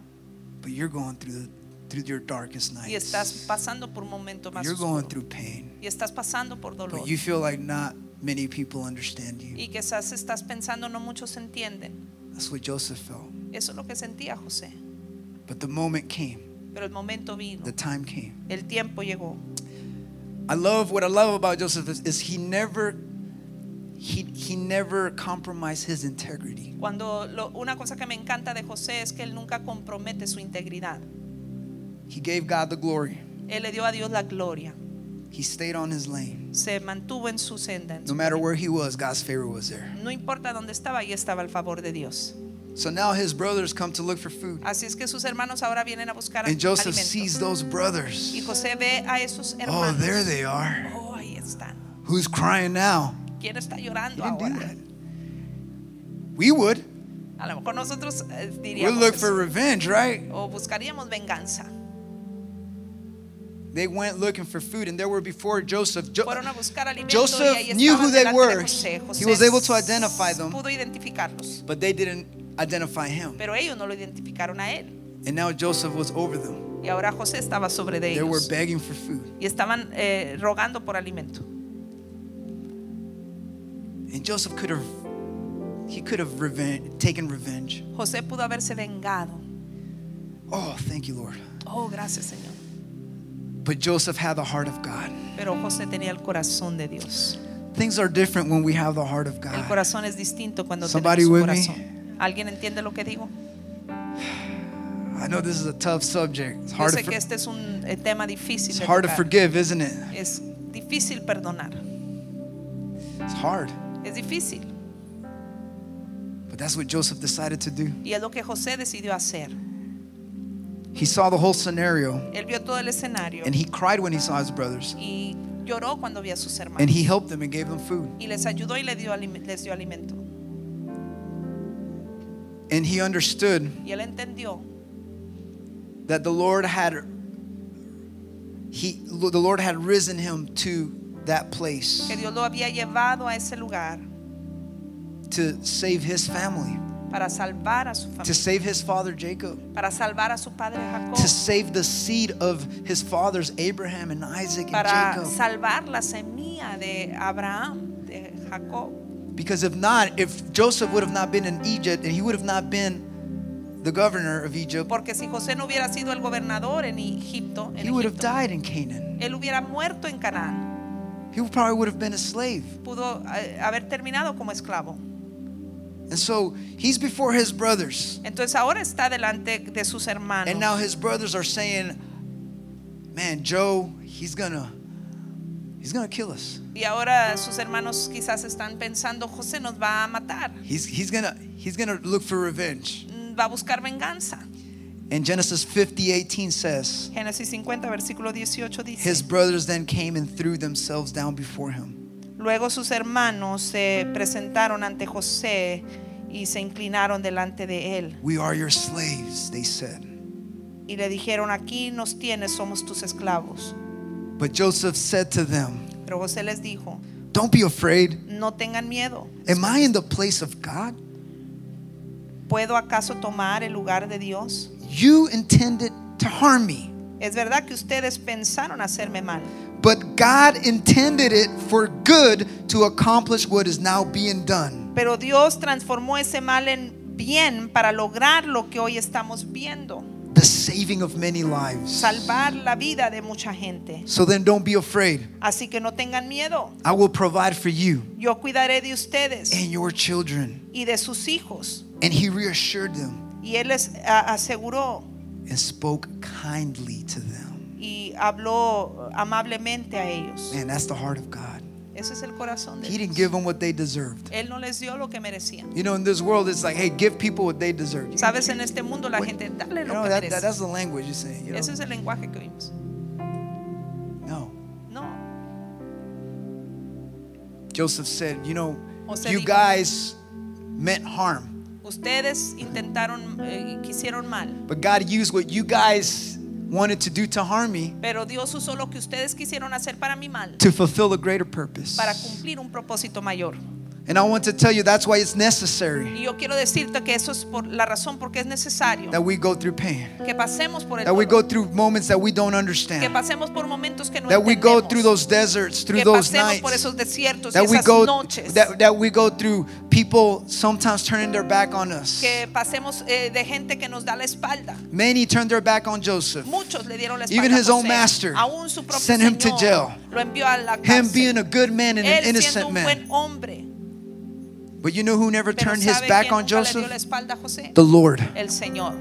Speaker 1: But you're going through the through your darkest
Speaker 2: y estás
Speaker 1: nights.
Speaker 2: pasando por un momento más
Speaker 1: You're going through pain.
Speaker 2: y estás pasando por dolor
Speaker 1: But you feel like not many people understand you.
Speaker 2: y quizás estás pensando no muchos entienden.
Speaker 1: That's what Joseph felt.
Speaker 2: Eso es lo que sentía José.
Speaker 1: But the moment came.
Speaker 2: Pero el momento vino,
Speaker 1: The time came.
Speaker 2: el tiempo llegó.
Speaker 1: I love what I love about Joseph is, is he never he he never compromised his integrity.
Speaker 2: Cuando lo- una cosa que me encanta de José es que él nunca compromete su integridad.
Speaker 1: He gave God the glory.
Speaker 2: Él le dio a Dios la gloria.
Speaker 1: He stayed on his lane.
Speaker 2: se mantuvo en su senda. en
Speaker 1: No matter where he was, God's favor was there.
Speaker 2: No importa dónde estaba, ahí estaba el favor de Dios.
Speaker 1: So now his brothers come to look for food.
Speaker 2: Así es que sus hermanos ahora vienen a buscar
Speaker 1: And Joseph
Speaker 2: alimentos.
Speaker 1: sees those brothers.
Speaker 2: Y José ve a esos hermanos.
Speaker 1: Oh, there they are.
Speaker 2: Oh, ahí están.
Speaker 1: Who's crying now?
Speaker 2: ¿Quién está llorando ahora?
Speaker 1: We would.
Speaker 2: A lo mejor nosotros eh,
Speaker 1: We'd look
Speaker 2: eso.
Speaker 1: for revenge, right?
Speaker 2: o buscaríamos venganza.
Speaker 1: They went looking for food, and there were before Joseph. Jo- Joseph knew who they were.
Speaker 2: José.
Speaker 1: He was able to identify them. But they didn't identify him.
Speaker 2: pero ellos no lo identificaron a él.
Speaker 1: And now Joseph was over them.
Speaker 2: Y ahora José estaba sobre de
Speaker 1: They were begging for food.
Speaker 2: y estaban eh, rogando por alimento.
Speaker 1: And Joseph could have he could have taken revenge.
Speaker 2: José pudo haberse vengado.
Speaker 1: Oh, thank you, Lord.
Speaker 2: Oh, gracias Señor.
Speaker 1: But Joseph had the heart of God.
Speaker 2: Pero José tenía el corazón de Dios.
Speaker 1: Things are different when we have the heart of
Speaker 2: El
Speaker 1: God.
Speaker 2: corazón es distinto cuando
Speaker 1: Somebody
Speaker 2: tenemos
Speaker 1: with
Speaker 2: su
Speaker 1: me?
Speaker 2: ¿Alguien entiende lo que digo?
Speaker 1: I know this is a tough subject. It's hard to,
Speaker 2: sé
Speaker 1: for-
Speaker 2: que este es un eh, tema difícil.
Speaker 1: it's hard to forgive, isn't it?
Speaker 2: Es difícil perdonar.
Speaker 1: It's hard.
Speaker 2: Es difícil.
Speaker 1: But that's what Joseph decided to do.
Speaker 2: Y es lo que José decidió hacer.
Speaker 1: He saw the whole scenario
Speaker 2: Él vio todo el escenario
Speaker 1: and he cried when he saw his brothers.
Speaker 2: y lloró cuando vio a sus hermanos.
Speaker 1: And he helped them and gave them food.
Speaker 2: y les ayudó y les dio, les dio alimento.
Speaker 1: And he understood
Speaker 2: Y él entendió
Speaker 1: that the Lord had he the Lord had risen him to that place
Speaker 2: que Dios lo había llevado a ese lugar
Speaker 1: to save his family,
Speaker 2: para salvar a su
Speaker 1: to save his father Jacob,
Speaker 2: para salvar a su padre Jacob,
Speaker 1: to save the seed of his fathers Abraham and Isaac and
Speaker 2: para
Speaker 1: Jacob.
Speaker 2: salvar la semilla de Abraham, de Jacob.
Speaker 1: Because if not, if Joseph would have not been in Egypt and he would have not been the governor of Egypt,
Speaker 2: Porque si José no hubiera sido el gobernador en Egipto, en
Speaker 1: he would have
Speaker 2: Egipto,
Speaker 1: died in Canaan.
Speaker 2: él hubiera muerto en Canaán.
Speaker 1: He probably would have been a slave.
Speaker 2: Pudo eh, haber terminado como esclavo.
Speaker 1: And so he's before his brothers.
Speaker 2: Entonces ahora está delante de sus hermanos.
Speaker 1: And now his brothers are saying, "Man, Joe, he's gonna, he's gonna kill us.
Speaker 2: Y ahora sus hermanos quizás están pensando, José nos va a matar,
Speaker 1: He's he's gonna he's gonna look for revenge."
Speaker 2: mm, va a buscar venganza.
Speaker 1: And Genesis 50, 18 says,
Speaker 2: Génesis 50, versículo 18 dice,
Speaker 1: "His brothers then came and threw themselves down before him."
Speaker 2: Luego sus hermanos se presentaron ante José y se inclinaron delante de él
Speaker 1: We are your slaves, they said.
Speaker 2: y le dijeron, aquí nos tienes, somos tus esclavos.
Speaker 1: But Joseph said to them,
Speaker 2: Pero José les dijo,
Speaker 1: "Don't be afraid.
Speaker 2: no tengan miedo.
Speaker 1: Am I in the place of God?
Speaker 2: ¿Puedo acaso tomar el lugar de Dios?
Speaker 1: You intended to harm me,
Speaker 2: Es verdad que ustedes pensaron hacerme mal,
Speaker 1: but God intended it for good to accomplish what is now being done."
Speaker 2: pero Dios transformó ese mal en bien para lograr lo que hoy estamos viendo,
Speaker 1: the saving of many lives.
Speaker 2: salvar la vida de mucha gente.
Speaker 1: So then don't be afraid.
Speaker 2: Así que no tengan miedo.
Speaker 1: I will provide for you
Speaker 2: Yo cuidaré de ustedes
Speaker 1: and your children.
Speaker 2: y de sus hijos.
Speaker 1: And he reassured them
Speaker 2: Y él les aseguró
Speaker 1: and spoke kindly to them.
Speaker 2: Habló amablemente a ellos.
Speaker 1: Man, that's the heart of God.
Speaker 2: Ese es el corazón de
Speaker 1: He didn't give them what they deserved.
Speaker 2: Él no les dio lo que merecían.
Speaker 1: You know, in this world, it's like, hey, give people what they deserve. You,
Speaker 2: Sabes, en este mundo la gente, dale
Speaker 1: you
Speaker 2: lo
Speaker 1: know,
Speaker 2: que
Speaker 1: that, that- that's the language you're saying. You know?
Speaker 2: Ese es el lenguaje que oímos.
Speaker 1: No.
Speaker 2: No.
Speaker 1: Joseph said, you know,
Speaker 2: José
Speaker 1: you
Speaker 2: dijo-
Speaker 1: guys meant harm,
Speaker 2: Ustedes intentaron eh, quisieron mal,
Speaker 1: but God used what you guys wanted to do to harm me
Speaker 2: pero Dios usó lo que ustedes quisieron hacer para mi mal,
Speaker 1: to fulfill a greater purpose.
Speaker 2: para cumplir un propósito mayor.
Speaker 1: And I want to tell you that's why it's necessary
Speaker 2: Y yo quiero decirte que eso es por la razón porque es necesario
Speaker 1: that we go through pain,
Speaker 2: que pasemos por el
Speaker 1: that we go through moments that we don't
Speaker 2: que
Speaker 1: understand,
Speaker 2: pasemos por momentos que no
Speaker 1: that we go through those deserts, through
Speaker 2: que
Speaker 1: those
Speaker 2: pasemos por
Speaker 1: nights,
Speaker 2: esos desiertos
Speaker 1: that we
Speaker 2: esas
Speaker 1: go
Speaker 2: noches,
Speaker 1: that, that we go through people sometimes turning their back on us.
Speaker 2: que pasemos eh, de gente que nos da la espalda.
Speaker 1: Many turned their back on Joseph.
Speaker 2: Muchos le dieron la espalda
Speaker 1: Even his own master
Speaker 2: aún su propio
Speaker 1: sent him to jail.
Speaker 2: lo envió a la
Speaker 1: Him being a good man and an
Speaker 2: Él
Speaker 1: innocent
Speaker 2: un
Speaker 1: man.
Speaker 2: buen hombre.
Speaker 1: But you know who never
Speaker 2: Pero
Speaker 1: turned his back on
Speaker 2: nunca le dio la
Speaker 1: Joseph?
Speaker 2: espalda a José?
Speaker 1: The Lord.
Speaker 2: El Señor.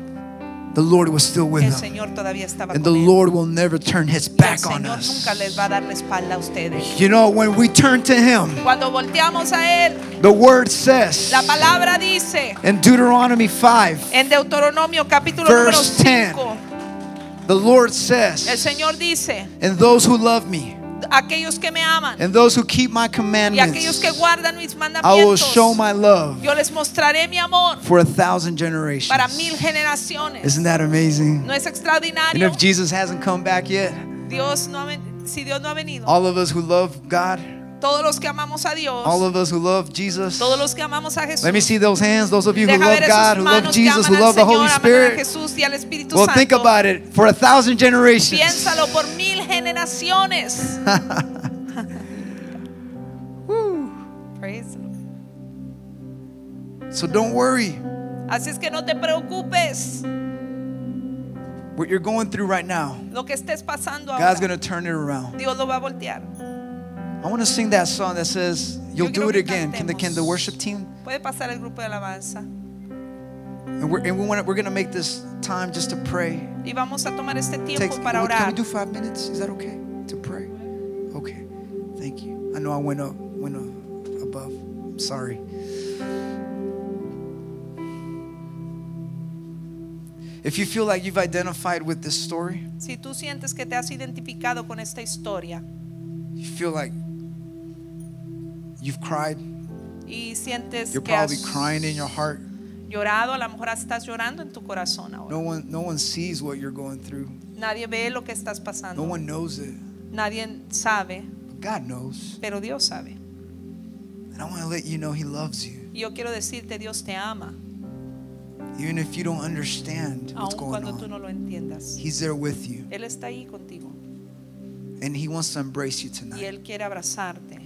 Speaker 1: the Lord was still with
Speaker 2: el
Speaker 1: them.
Speaker 2: Señor todavía
Speaker 1: And the. Lord will never turn his back on us.
Speaker 2: nunca les va a dar la a.
Speaker 1: You know, when we turn to him,
Speaker 2: Cuando volteamos a Él,
Speaker 1: the word says
Speaker 2: la palabra dice
Speaker 1: in Deuteronomy 5,
Speaker 2: en Deuteronomio capítulo
Speaker 1: Verse 10.
Speaker 2: 5,
Speaker 1: the Lord
Speaker 2: el
Speaker 1: says,
Speaker 2: Señor dice,
Speaker 1: And those who love me,
Speaker 2: aquellos que me aman
Speaker 1: and those who keep my
Speaker 2: y aquellos
Speaker 1: commandments,
Speaker 2: que guardan mis
Speaker 1: I will show my love
Speaker 2: yo les mostraré mi amor
Speaker 1: for a thousand generations.
Speaker 2: para mil generaciones.
Speaker 1: Isn't that amazing?
Speaker 2: ¿No es
Speaker 1: And
Speaker 2: extraordinario?
Speaker 1: if Jesus hasn't come back yet,
Speaker 2: Dios no ha ven- si Dios no ha venido,
Speaker 1: all of us who love God,
Speaker 2: todos los que amamos a Dios,
Speaker 1: all of us who love Jesus,
Speaker 2: todos los que amamos a Jesús,
Speaker 1: let me see those hands, those of you who love God, who love Jesus, who love the Holy
Speaker 2: Señor, aman a
Speaker 1: Spirit.
Speaker 2: Jesús y al Espíritu
Speaker 1: Well, think about it. For a thousand generations.
Speaker 2: Piénsalo por mil generaciones. Praise.
Speaker 1: So don't worry
Speaker 2: Así es que no te preocupes
Speaker 1: what you're going through right now.
Speaker 2: lo que estés pasando
Speaker 1: God's
Speaker 2: ahora.
Speaker 1: going to turn it around.
Speaker 2: Dios lo va a voltear.
Speaker 1: I want to sing that song that says, You'll do it again. Can the, can the worship team?
Speaker 2: Puede pasar el grupo de alabanza
Speaker 1: And we're, and we want we're going to make this time just to pray.
Speaker 2: y vamos a tomar este tiempo
Speaker 1: Takes-
Speaker 2: para
Speaker 1: can we do five minutes? Is that okay to pray? Okay. Thank you. I know I went up, went up above. I'm sorry. If you feel like you've identified with this story,
Speaker 2: Si tú sientes que te has identificado con esta historia
Speaker 1: you feel like you've cried,
Speaker 2: y sientes
Speaker 1: you're
Speaker 2: que
Speaker 1: probably
Speaker 2: has
Speaker 1: crying in your heart.
Speaker 2: llorado, a lo mejor estás llorando en tu corazón ahora.
Speaker 1: No one, no one sees what you're going through.
Speaker 2: Nadie ve lo que estás
Speaker 1: No
Speaker 2: pasando.
Speaker 1: one knows it.
Speaker 2: Nadie sabe,
Speaker 1: But God knows.
Speaker 2: pero Dios sabe.
Speaker 1: And I want to let you know He loves you.
Speaker 2: Y yo quiero decirte, Dios te ama,
Speaker 1: Even if you don't understand what's
Speaker 2: aun
Speaker 1: going
Speaker 2: cuando tú
Speaker 1: on,
Speaker 2: no lo entiendas.
Speaker 1: He's there with you.
Speaker 2: Él está ahí contigo
Speaker 1: And He wants to embrace you
Speaker 2: y
Speaker 1: tonight.
Speaker 2: Él quiere abrazarte.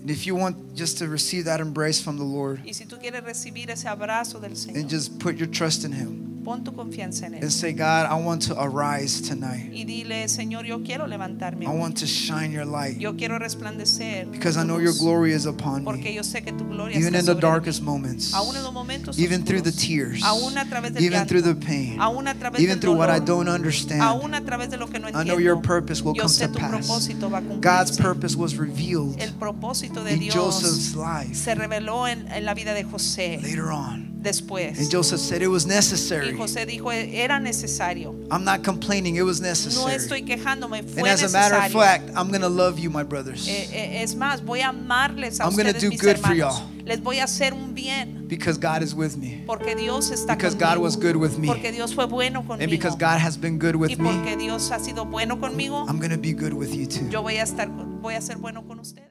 Speaker 1: And if you want just to receive that embrace from the Lord
Speaker 2: Y si tú quieres recibir ese abrazo del
Speaker 1: and
Speaker 2: Señor,
Speaker 1: just put your trust in Him
Speaker 2: pon tu confianza en
Speaker 1: and say, God, I want to arise tonight.
Speaker 2: Y dile, Señor, yo quiero levantarme.
Speaker 1: I
Speaker 2: hoy.
Speaker 1: want to shine your light
Speaker 2: Yo quiero resplandecer.
Speaker 1: because I know your glory is upon
Speaker 2: Porque
Speaker 1: me.
Speaker 2: yo sé que tu gloria
Speaker 1: Even
Speaker 2: está
Speaker 1: in the
Speaker 2: sobre
Speaker 1: darkest
Speaker 2: mí.
Speaker 1: moments,
Speaker 2: Aún en los momentos
Speaker 1: even through the tears,
Speaker 2: aún a través del
Speaker 1: even
Speaker 2: llanto,
Speaker 1: through the pain,
Speaker 2: aún a través
Speaker 1: even
Speaker 2: del
Speaker 1: through what I don't understand.
Speaker 2: aún a través de lo que no
Speaker 1: I know your purpose will
Speaker 2: Yo
Speaker 1: come
Speaker 2: sé
Speaker 1: to
Speaker 2: tu
Speaker 1: pass.
Speaker 2: propósito va a
Speaker 1: God's purpose was revealed
Speaker 2: El propósito de
Speaker 1: in
Speaker 2: Dios
Speaker 1: Joseph's life
Speaker 2: se reveló en, en la vida de José
Speaker 1: later on.
Speaker 2: Después.
Speaker 1: And Joseph said it was
Speaker 2: Y
Speaker 1: necessary.
Speaker 2: José dijo, era necesario.
Speaker 1: I'm not complaining, it was
Speaker 2: No
Speaker 1: necessary.
Speaker 2: estoy quejándome,
Speaker 1: And
Speaker 2: fue
Speaker 1: as a matter of fact, I'm going to love you, my brothers,
Speaker 2: Eh, eh, es más, voy a amarles a
Speaker 1: I'm gonna do
Speaker 2: mis
Speaker 1: good for y'all.
Speaker 2: Les voy a hacer un bien
Speaker 1: because God is with me.
Speaker 2: porque Dios está
Speaker 1: Because
Speaker 2: conmigo.
Speaker 1: God was good with me.
Speaker 2: Porque Dios fue bueno conmigo.
Speaker 1: And because God has been good
Speaker 2: y
Speaker 1: with me,
Speaker 2: Dios ha sido bueno conmigo,
Speaker 1: I'm going to be good with you too.
Speaker 2: yo voy a estar voy a ser bueno con ustedes.